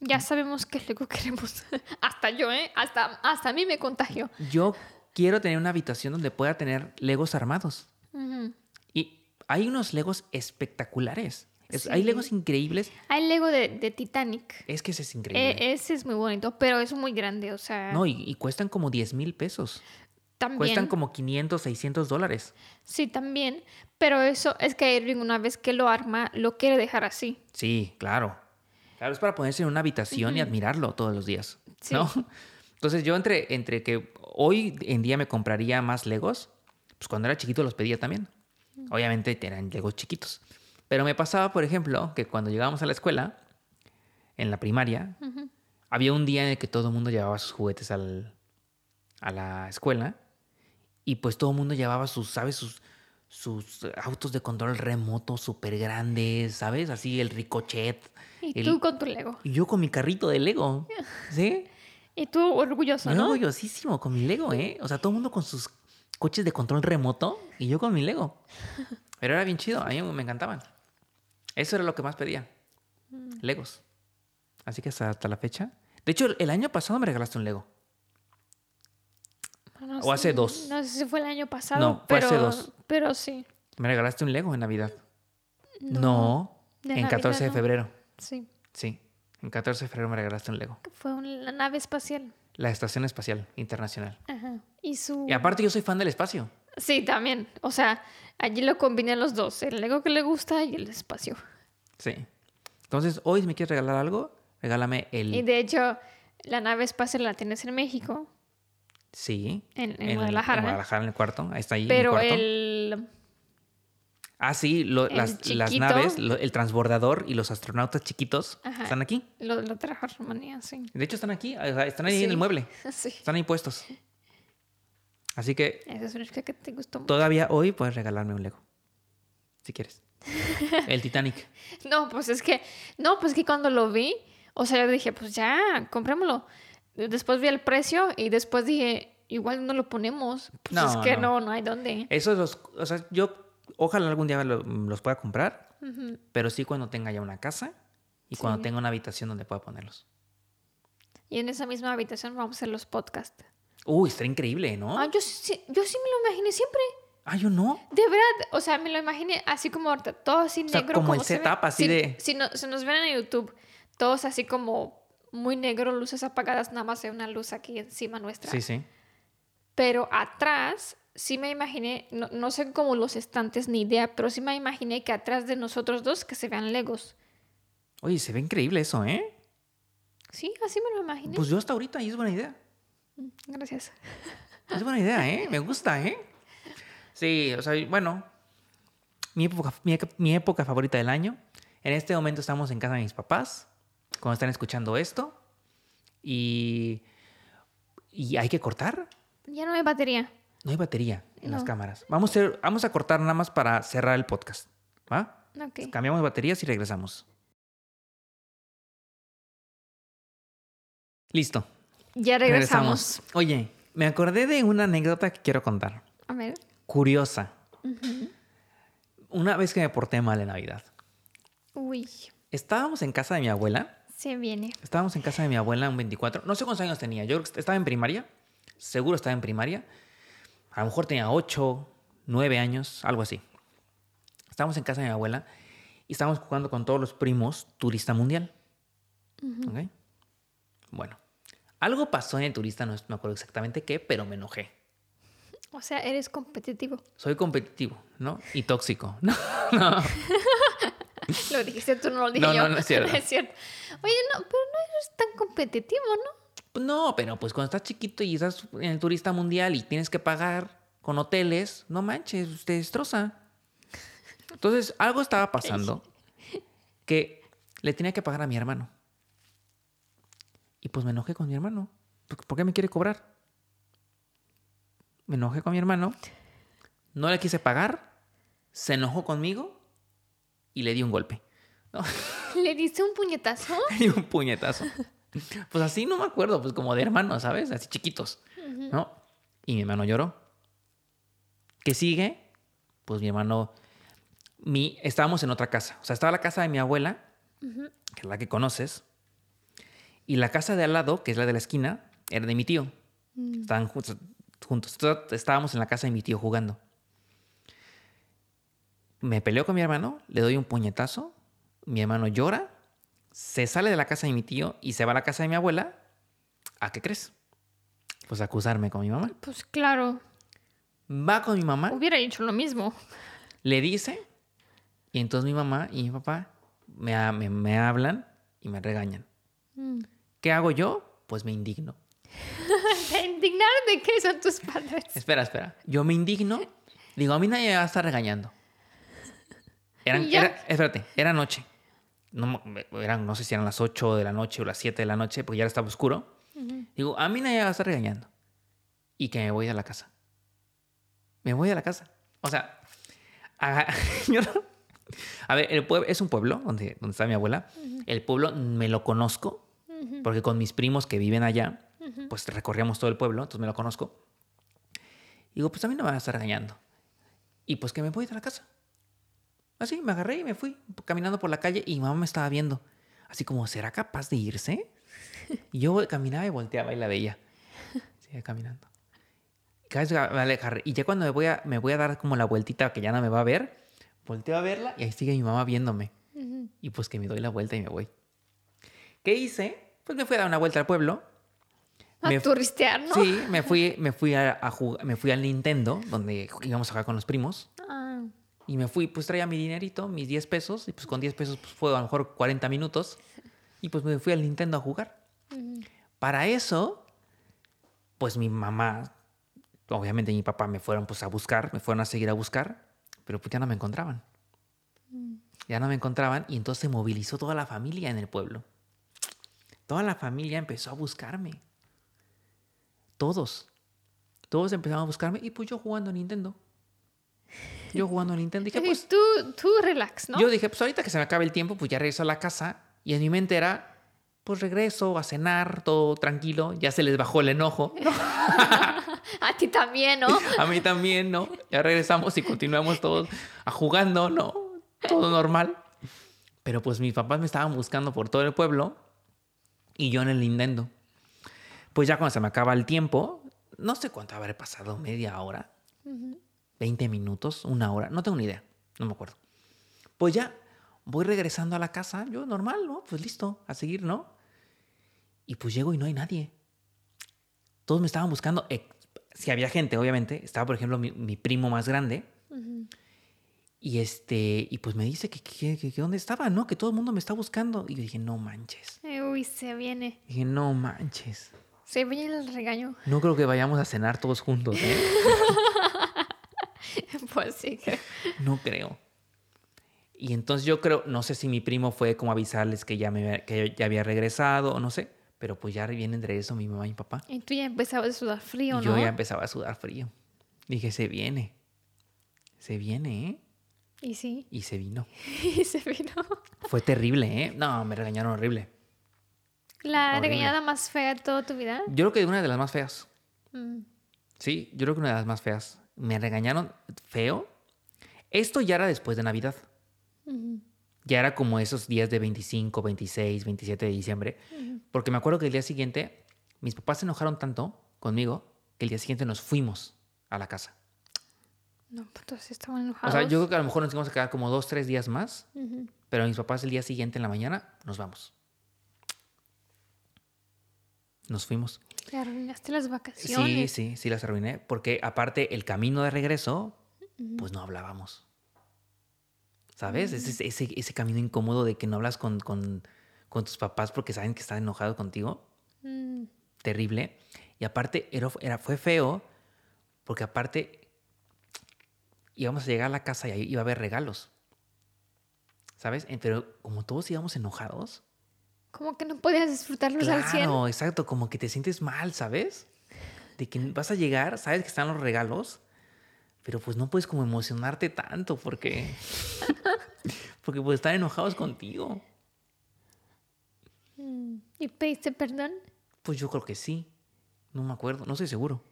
Ya sabemos qué Lego queremos. hasta yo, ¿eh? Hasta, hasta a mí me contagio. yo quiero tener una habitación donde pueda tener Legos armados. Ujú. Y hay unos Legos espectaculares. Es- Sí. Hay Legos increíbles. Hay Lego de, de Titanic. Es que ese es increíble. Eh, ese es muy bonito, pero es muy grande, o sea, no, y, y cuestan como 10 mil pesos. también. Cuestan como 500, 600 dólares. Sí, también. Pero eso es que Irving una vez que lo arma, lo quiere dejar así. Sí, claro. Claro, es para ponerse en una habitación y admirarlo todos los días. Sí. ¿No? Entonces yo entre, entre que hoy en día me compraría más Legos, pues cuando era chiquito los pedía también. Obviamente eran Legos chiquitos. Pero me pasaba, por ejemplo, que cuando llegábamos a la escuela, en la primaria, había un día en el que todo el mundo llevaba sus juguetes al- a la escuela y pues todo el mundo llevaba sus, ¿sabes? Sus, sus autos de control remoto súper grandes, ¿sabes? Así el ricochet. Y el- tú con tu Lego. y yo con mi carrito de Lego. ¿Sí? Y tú orgulloso, Yo ¿no? orgullosísimo con mi Lego, ¿eh? O sea, todo el mundo con sus coches de control remoto y yo con mi Lego. Pero era bien chido, a mí me encantaban. Eso era lo que más pedía. Mm. Legos. Así que hasta, hasta la fecha. De hecho, el año pasado me regalaste un Lego. No O hace dos. No sé si fue el año pasado. No, fue pero, hace dos. Pero sí. Me regalaste un Lego en Navidad. No. en 14 de Navidad no. febrero. Sí. Sí. En 14 de febrero me regalaste un Lego. Fue un- la nave espacial. La Estación Espacial Internacional. Ajá. Y su. Y aparte yo soy fan del espacio. Sí, también. O sea, allí lo combiné los dos. El Lego que le gusta y el espacio. Sí. Entonces, hoy si me quieres regalar algo, regálame el... Y de hecho, la nave espacial la tienes en México, Sí. en, Guadalajara. En Guadalajara, en el cuarto. Ahí está ahí. en Pero cuarto. el. Ah, sí, lo- las, las naves, lo- el transbordador y los astronautas chiquitos Ajá. están aquí. Lo, lo trajo Rumanía, sí. De hecho, están aquí. Están ahí en el mueble. Sí. Están ahí puestos. Así que Esa es una chica que te gustó mucho. todavía hoy puedes regalarme un Lego. Si quieres. El Titanic. No, pues es que. No, pues que cuando lo vi, o sea, yo dije, pues ya, comprémoslo. Después vi el precio y después dije, igual no lo ponemos. Pues No, es que no. no, no hay dónde. Esos los, o sea, yo ojalá algún día lo- los pueda comprar, pero sí cuando tenga ya una casa y cuando tenga una habitación donde pueda ponerlos. Y en esa misma habitación vamos a hacer los podcasts. Uy, estaría increíble, ¿no? Ah, yo sí, yo sí me lo imaginé siempre. Ah, yo no. De verdad, o sea, me lo imaginé así como ahorita, todo así sea, negro. como el se ve. setup, así Si- de- Si, no, si nos ven en YouTube, todos así como muy negro, luces apagadas, nada más hay una luz aquí encima nuestra. Sí, sí. Pero atrás, sí me imaginé, no, no sé cómo los estantes ni idea, pero sí me imaginé que atrás de nosotros dos que se vean legos. Oye, se ve increíble eso, ¿eh? Sí, así me lo imaginé. Pues yo hasta ahorita y es buena idea. Gracias. Es buena idea, ¿eh? Me gusta, ¿eh? Sí, o sea, bueno, mi época, mi, mi época favorita del año. En este momento estamos en casa de mis papás, cuando están escuchando esto. Y, y hay que cortar. Ya no hay batería. No hay batería en las cámaras. Vamos a, vamos a cortar nada más para cerrar el podcast. ¿Va? Ok. Cambiamos baterías y regresamos. Listo. Ya regresamos. Oye, me acordé de una anécdota que quiero contar. A ver. Curiosa. Una vez que me porté mal en Navidad. Uy, Estábamos en casa de mi abuela. se viene. Estábamos en casa de mi abuela un 24. No sé cuántos años tenía. Yo creo que estaba en primaria. Seguro estaba en primaria. A lo mejor tenía 8, 9 años, algo así. Estábamos en casa de mi abuela y estábamos jugando con todos los primos turista mundial. ¿Ok? Bueno, algo pasó en el turista, no me acuerdo exactamente qué, pero me enojé. O sea, eres competitivo. Soy competitivo, ¿no? Y tóxico. No, no. Lo dijiste tú, no lo dije No, yo. no, no es cierto. es cierto. Oye, no, pero no eres tan competitivo, ¿no? No, pero pues cuando estás chiquito y estás en el turista mundial y tienes que pagar con hoteles, no manches, te destroza. Entonces, algo estaba pasando que le tenía que pagar a mi hermano. Y pues me enojé con mi hermano. ¿Por qué me quiere cobrar? Me enojé con mi hermano. No le quise pagar. Se enojó conmigo y le di un golpe. ¿no? Le diste un puñetazo. Le di un puñetazo. Pues así no me acuerdo, pues como de hermanos, ¿sabes? Así chiquitos. ¿No? Y mi hermano lloró. ¿Qué sigue? Pues mi hermano. Mi, estábamos en otra casa. O sea, estaba la casa de mi abuela, que es la que conoces. Y la casa de al lado, que es la de la esquina, era de mi tío. Estaban juntos, Estábamos en la casa de mi tío jugando. Me peleó con mi hermano, le doy un puñetazo. Mi hermano llora, se sale de la casa de mi tío y se va a la casa de mi abuela. ¿A qué crees? Pues a acusarme con mi mamá. Pues claro, Va con mi mamá, hubiera hecho lo mismo. le dice, y entonces mi mamá y mi papá me- me hablan y me regañan. Mm. ¿Qué hago yo? Pues me indigno. ¿Te indignaron de qué son tus padres? Espera, espera. Yo me indigno. Digo, a mí nadie me va a estar regañando. Eran, era- espérate, era noche. No, eran, no sé si eran las 8 de la noche o las 7 de la noche, porque ya estaba oscuro. Digo, a mí nadie me va a estar regañando. Y que me voy a la casa. Me voy a la casa. O sea, a, yo no- a ver, el pueblo es un pueblo donde, donde está mi abuela. El pueblo me lo conozco, porque con mis primos que viven allá, pues recorríamos todo el pueblo, entonces me lo conozco. digo, pues a mí no me van a estar regañando. Y pues que me voy de la casa. Así, me agarré y me fui caminando por la calle y mi mamá me estaba viendo. Así como, ¿será capaz de irse? Y yo caminaba y volteaba y la veía. Sigue caminando. Cada vez me alejar. Y ya cuando me voy, a, me voy a dar como la vueltita que ya no me va a ver, volteo a verla y ahí sigue mi mamá viéndome. Y pues que me doy la vuelta y me voy. ¿Qué hice? Pues me fui a dar una vuelta al pueblo. A Me- turistear, ¿no? Sí, me fui, me fui a, a jugar- me fui al Nintendo, donde íbamos a jugar con los primos. Ah, Y me fui, pues traía mi dinerito, mis 10 pesos, y pues con 10 pesos pues, fue a lo mejor 40 minutos. Y pues me fui al Nintendo a jugar. Para eso, pues mi mamá, obviamente mi papá me fueron pues a buscar, me fueron a seguir a buscar, pero pues ya no me encontraban. Ya no me encontraban y entonces se movilizó toda la familia en el pueblo. Toda la familia empezó a buscarme. Todos. Todos empezaron a buscarme y pues yo jugando a Nintendo. Yo jugando a Nintendo. Dije, pues, tú, tú relax, ¿no? yo dije, pues ahorita que se me acabe el tiempo, pues ya regreso a la casa. Y en mi mente era, pues regreso a cenar, todo tranquilo. Ya se les bajó el enojo. A ti también, ¿no? A mí también, ¿no? Ya regresamos y continuamos todos a jugando, ¿no? Todo normal. Pero pues mis papás me estaban buscando por todo el pueblo y yo en el Nintendo. Pues ya cuando se me acaba el tiempo, no sé cuánto habré pasado, media hora, 20 minutos, una hora, no tengo ni idea, no me acuerdo. Pues ya voy regresando a la casa, yo normal, ¿no? Pues listo, a seguir, ¿no? Y pues llego y no hay nadie todos me estaban buscando. si había gente, obviamente. Estaba, por ejemplo, mi, mi primo más grande. Y este, y pues me dice que, que, que- que dónde estaba, ¿no? Que todo el mundo me está buscando. Y yo dije, no manches. Uy, se viene. Dije, no manches. Se viene el regaño. No creo que vayamos a cenar todos juntos, ¿eh? Pues sí, creo. No creo. Y entonces yo creo, no sé si mi primo fue como avisarles que ya, me, que ya había regresado o no sé. Pero pues ya vienen de eso mi mamá y mi papá. Y tú ya empezabas a sudar frío, y yo ¿no? ya empezaba a sudar frío. Dije, se viene. Se viene, ¿eh? Y sí. Y se vino. Y se vino. Fue terrible, ¿eh? No, me regañaron horrible. La Horrible. regañada más fea de toda tu vida. Yo creo que una de las más feas. Mm. Sí, yo creo que una de las más feas. Me regañaron feo. Esto ya era después de Navidad. Ya era como esos días de 25, 26, 27 de diciembre. Porque me acuerdo que el día siguiente, mis papás se enojaron tanto conmigo que el día siguiente nos fuimos a la casa. No, pues todos estaban O enojados. sea, yo creo que a lo mejor nos íbamos a quedar como dos, tres días más. Ujú. Pero mis papás el día siguiente en la mañana nos vamos. Nos fuimos. Le arruinaste las Sí, vacaciones. sí, sí las arruiné. Porque aparte, el camino de regreso, pues no hablábamos. ¿Sabes? Ese, ese, ese camino incómodo de que no hablas con, con, con tus papás porque saben que están enojados contigo. Mm. Terrible. Y aparte, era, era- fue feo porque aparte íbamos a llegar a la casa y ahí iba a haber regalos. ¿Sabes? Pero como todos íbamos enojados. Como que no podías disfrutarlos al 100. Claro, exacto. Como que te sientes mal, ¿sabes? De que vas a llegar, sabes que están los regalos, pero pues no puedes como emocionarte tanto porque. porque pues están enojados contigo. Mm. ¿Y pediste perdón? Pues yo creo que sí. No me acuerdo, no estoy seguro.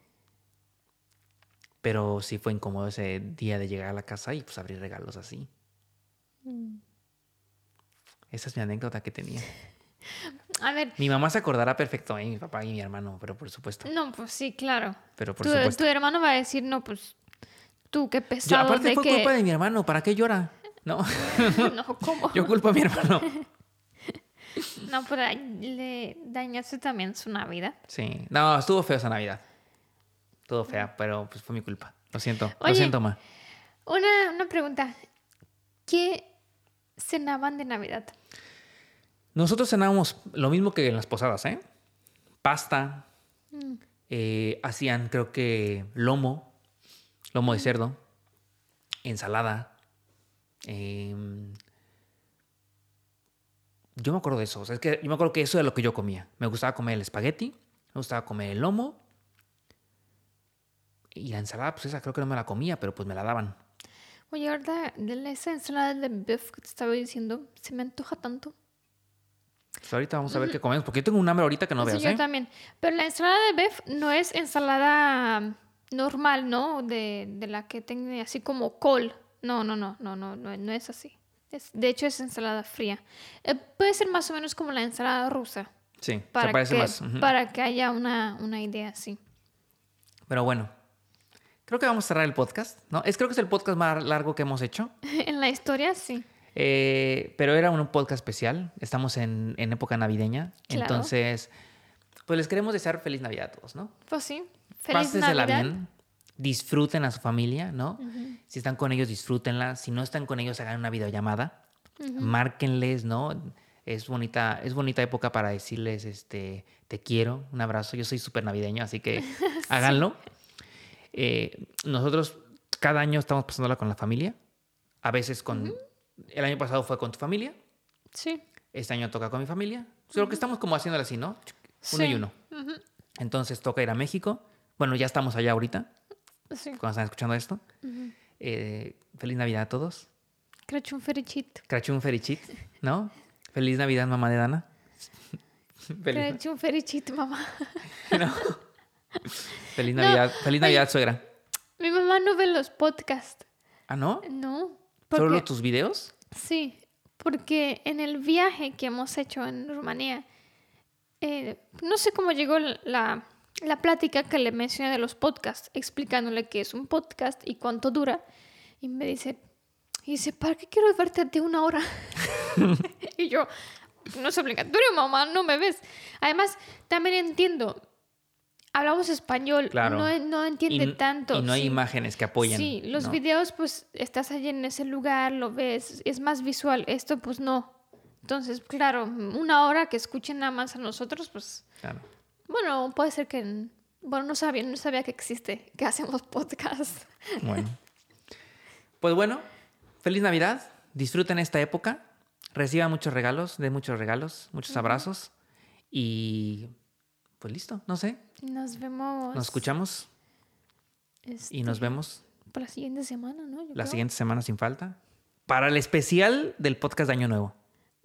Pero sí fue incómodo ese día de llegar a la casa y pues abrir regalos así. Mm. Esa es mi anécdota que tenía. A ver, Mi mamá se acordará perfecto, ¿eh? mi papá y mi hermano, pero por supuesto. no, pues sí, claro. Pero por Tu, supuesto. tu hermano va a decir, no, pues tú qué Yo, pesado aparte de fue que... culpa de mi hermano, ¿para qué llora? No, No, ¿cómo? yo culpo a mi hermano. No, pero le dañaste también su Navidad. Sí, no, estuvo feo esa Navidad. Estuvo fea, pero pues fue mi culpa. Lo siento, Oye. lo siento, ma. Una, una pregunta. ¿Qué cenaban de Navidad? Nosotros cenábamos lo mismo que en las posadas, ¿eh? Pasta. eh, hacían, creo que, lomo. Lomo de cerdo. Ensalada. em, yo me acuerdo de eso. O sea, es que yo me acuerdo que eso era lo que yo comía. Me gustaba comer el espagueti. Me gustaba comer el lomo. Y la ensalada, pues esa creo que no me la comía, pero pues me la daban. Oye, ahorita de esa ensalada de beef que te estaba diciendo, se me antoja tanto. Pues ahorita vamos a ver qué comemos, porque yo tengo un hambre ahorita que no Sí, veas, yo ¿eh? también. Pero la ensalada de beef no es ensalada normal, ¿no? De, de la que tiene así como col. No, no, no, no, no, no, no es así. Es, de hecho, es ensalada fría. Eh, puede ser más o menos como la ensalada rusa. Sí, Para, se parece que, más. ujú. para que haya una, una idea así. Pero bueno, creo que vamos a cerrar el podcast, ¿no? Es creo que es el podcast más largo que hemos hecho. en la historia, sí. Eh, pero era un podcast especial. Estamos en, en época navideña. Claro. Entonces, pues les queremos desear feliz Navidad a todos, ¿no? Pues sí. Feliz Pásensela Navidad. bien. Disfruten a su familia, ¿no? Si están con ellos, disfrútenla. Si no están con ellos, hagan una videollamada. Márquenles, ¿no? Es bonita, es bonita época para decirles, este, te quiero, un abrazo. Yo soy súper navideño, así que háganlo. Eh, nosotros cada año estamos pasándola con la familia. A veces con... El año pasado fue con tu familia. Sí. Este año toca con mi familia. Solo que estamos como haciéndolo así, ¿no? Uno y Sí. uno. Entonces toca ir a México. Bueno, ya estamos allá ahorita, Sí. cuando están escuchando esto. Eh, feliz Navidad a todos. Crachun Ferichit. Crachun Ferichit, ¿no? Feliz Navidad, mamá de Dana. Crachun Ferichit, mamá. ¿no? Feliz Navidad, feliz Navidad, suegra. Mi mamá no ve los podcasts. ¿Ah, no? No. ¿Solo Porque, tus videos? sí, porque en el viaje que hemos hecho en Rumanía, eh, no sé cómo llegó la, la plática que le mencioné de los podcasts, explicándole qué es un podcast y cuánto dura. Y me dice, y dice, ¿para qué quiero verte de una hora? y yo, no es obligatorio, mamá, no me ves. Además, también entiendo, hablamos español, Claro. no, no entiende y, tanto. y no hay sí. imágenes que apoyen. Sí, los ¿no? videos, pues estás allí en ese lugar, lo ves, es más visual. Esto, pues no. Entonces, claro, una hora que escuchen nada más a nosotros, pues Claro. bueno, puede ser que. Bueno, no sabía, no sabía que existe, que hacemos podcast. Bueno. Pues bueno, feliz Navidad. Disfruten esta época. Reciban muchos regalos, den muchos regalos, muchos abrazos. Y pues listo, no sé. Nos vemos. Nos escuchamos este, y nos vemos Para la siguiente semana, ¿no? Yo la creo. siguiente semana sin falta. Para el especial del podcast de Año Nuevo.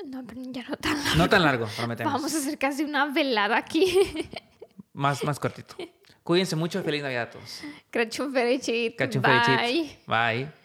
No, pero ya no tan. No tan largo, prometemos. Vamos a hacer casi una velada aquí. Más, más cortito. Cuídense mucho y feliz Navidad a todos. Cachun Bye. Bye.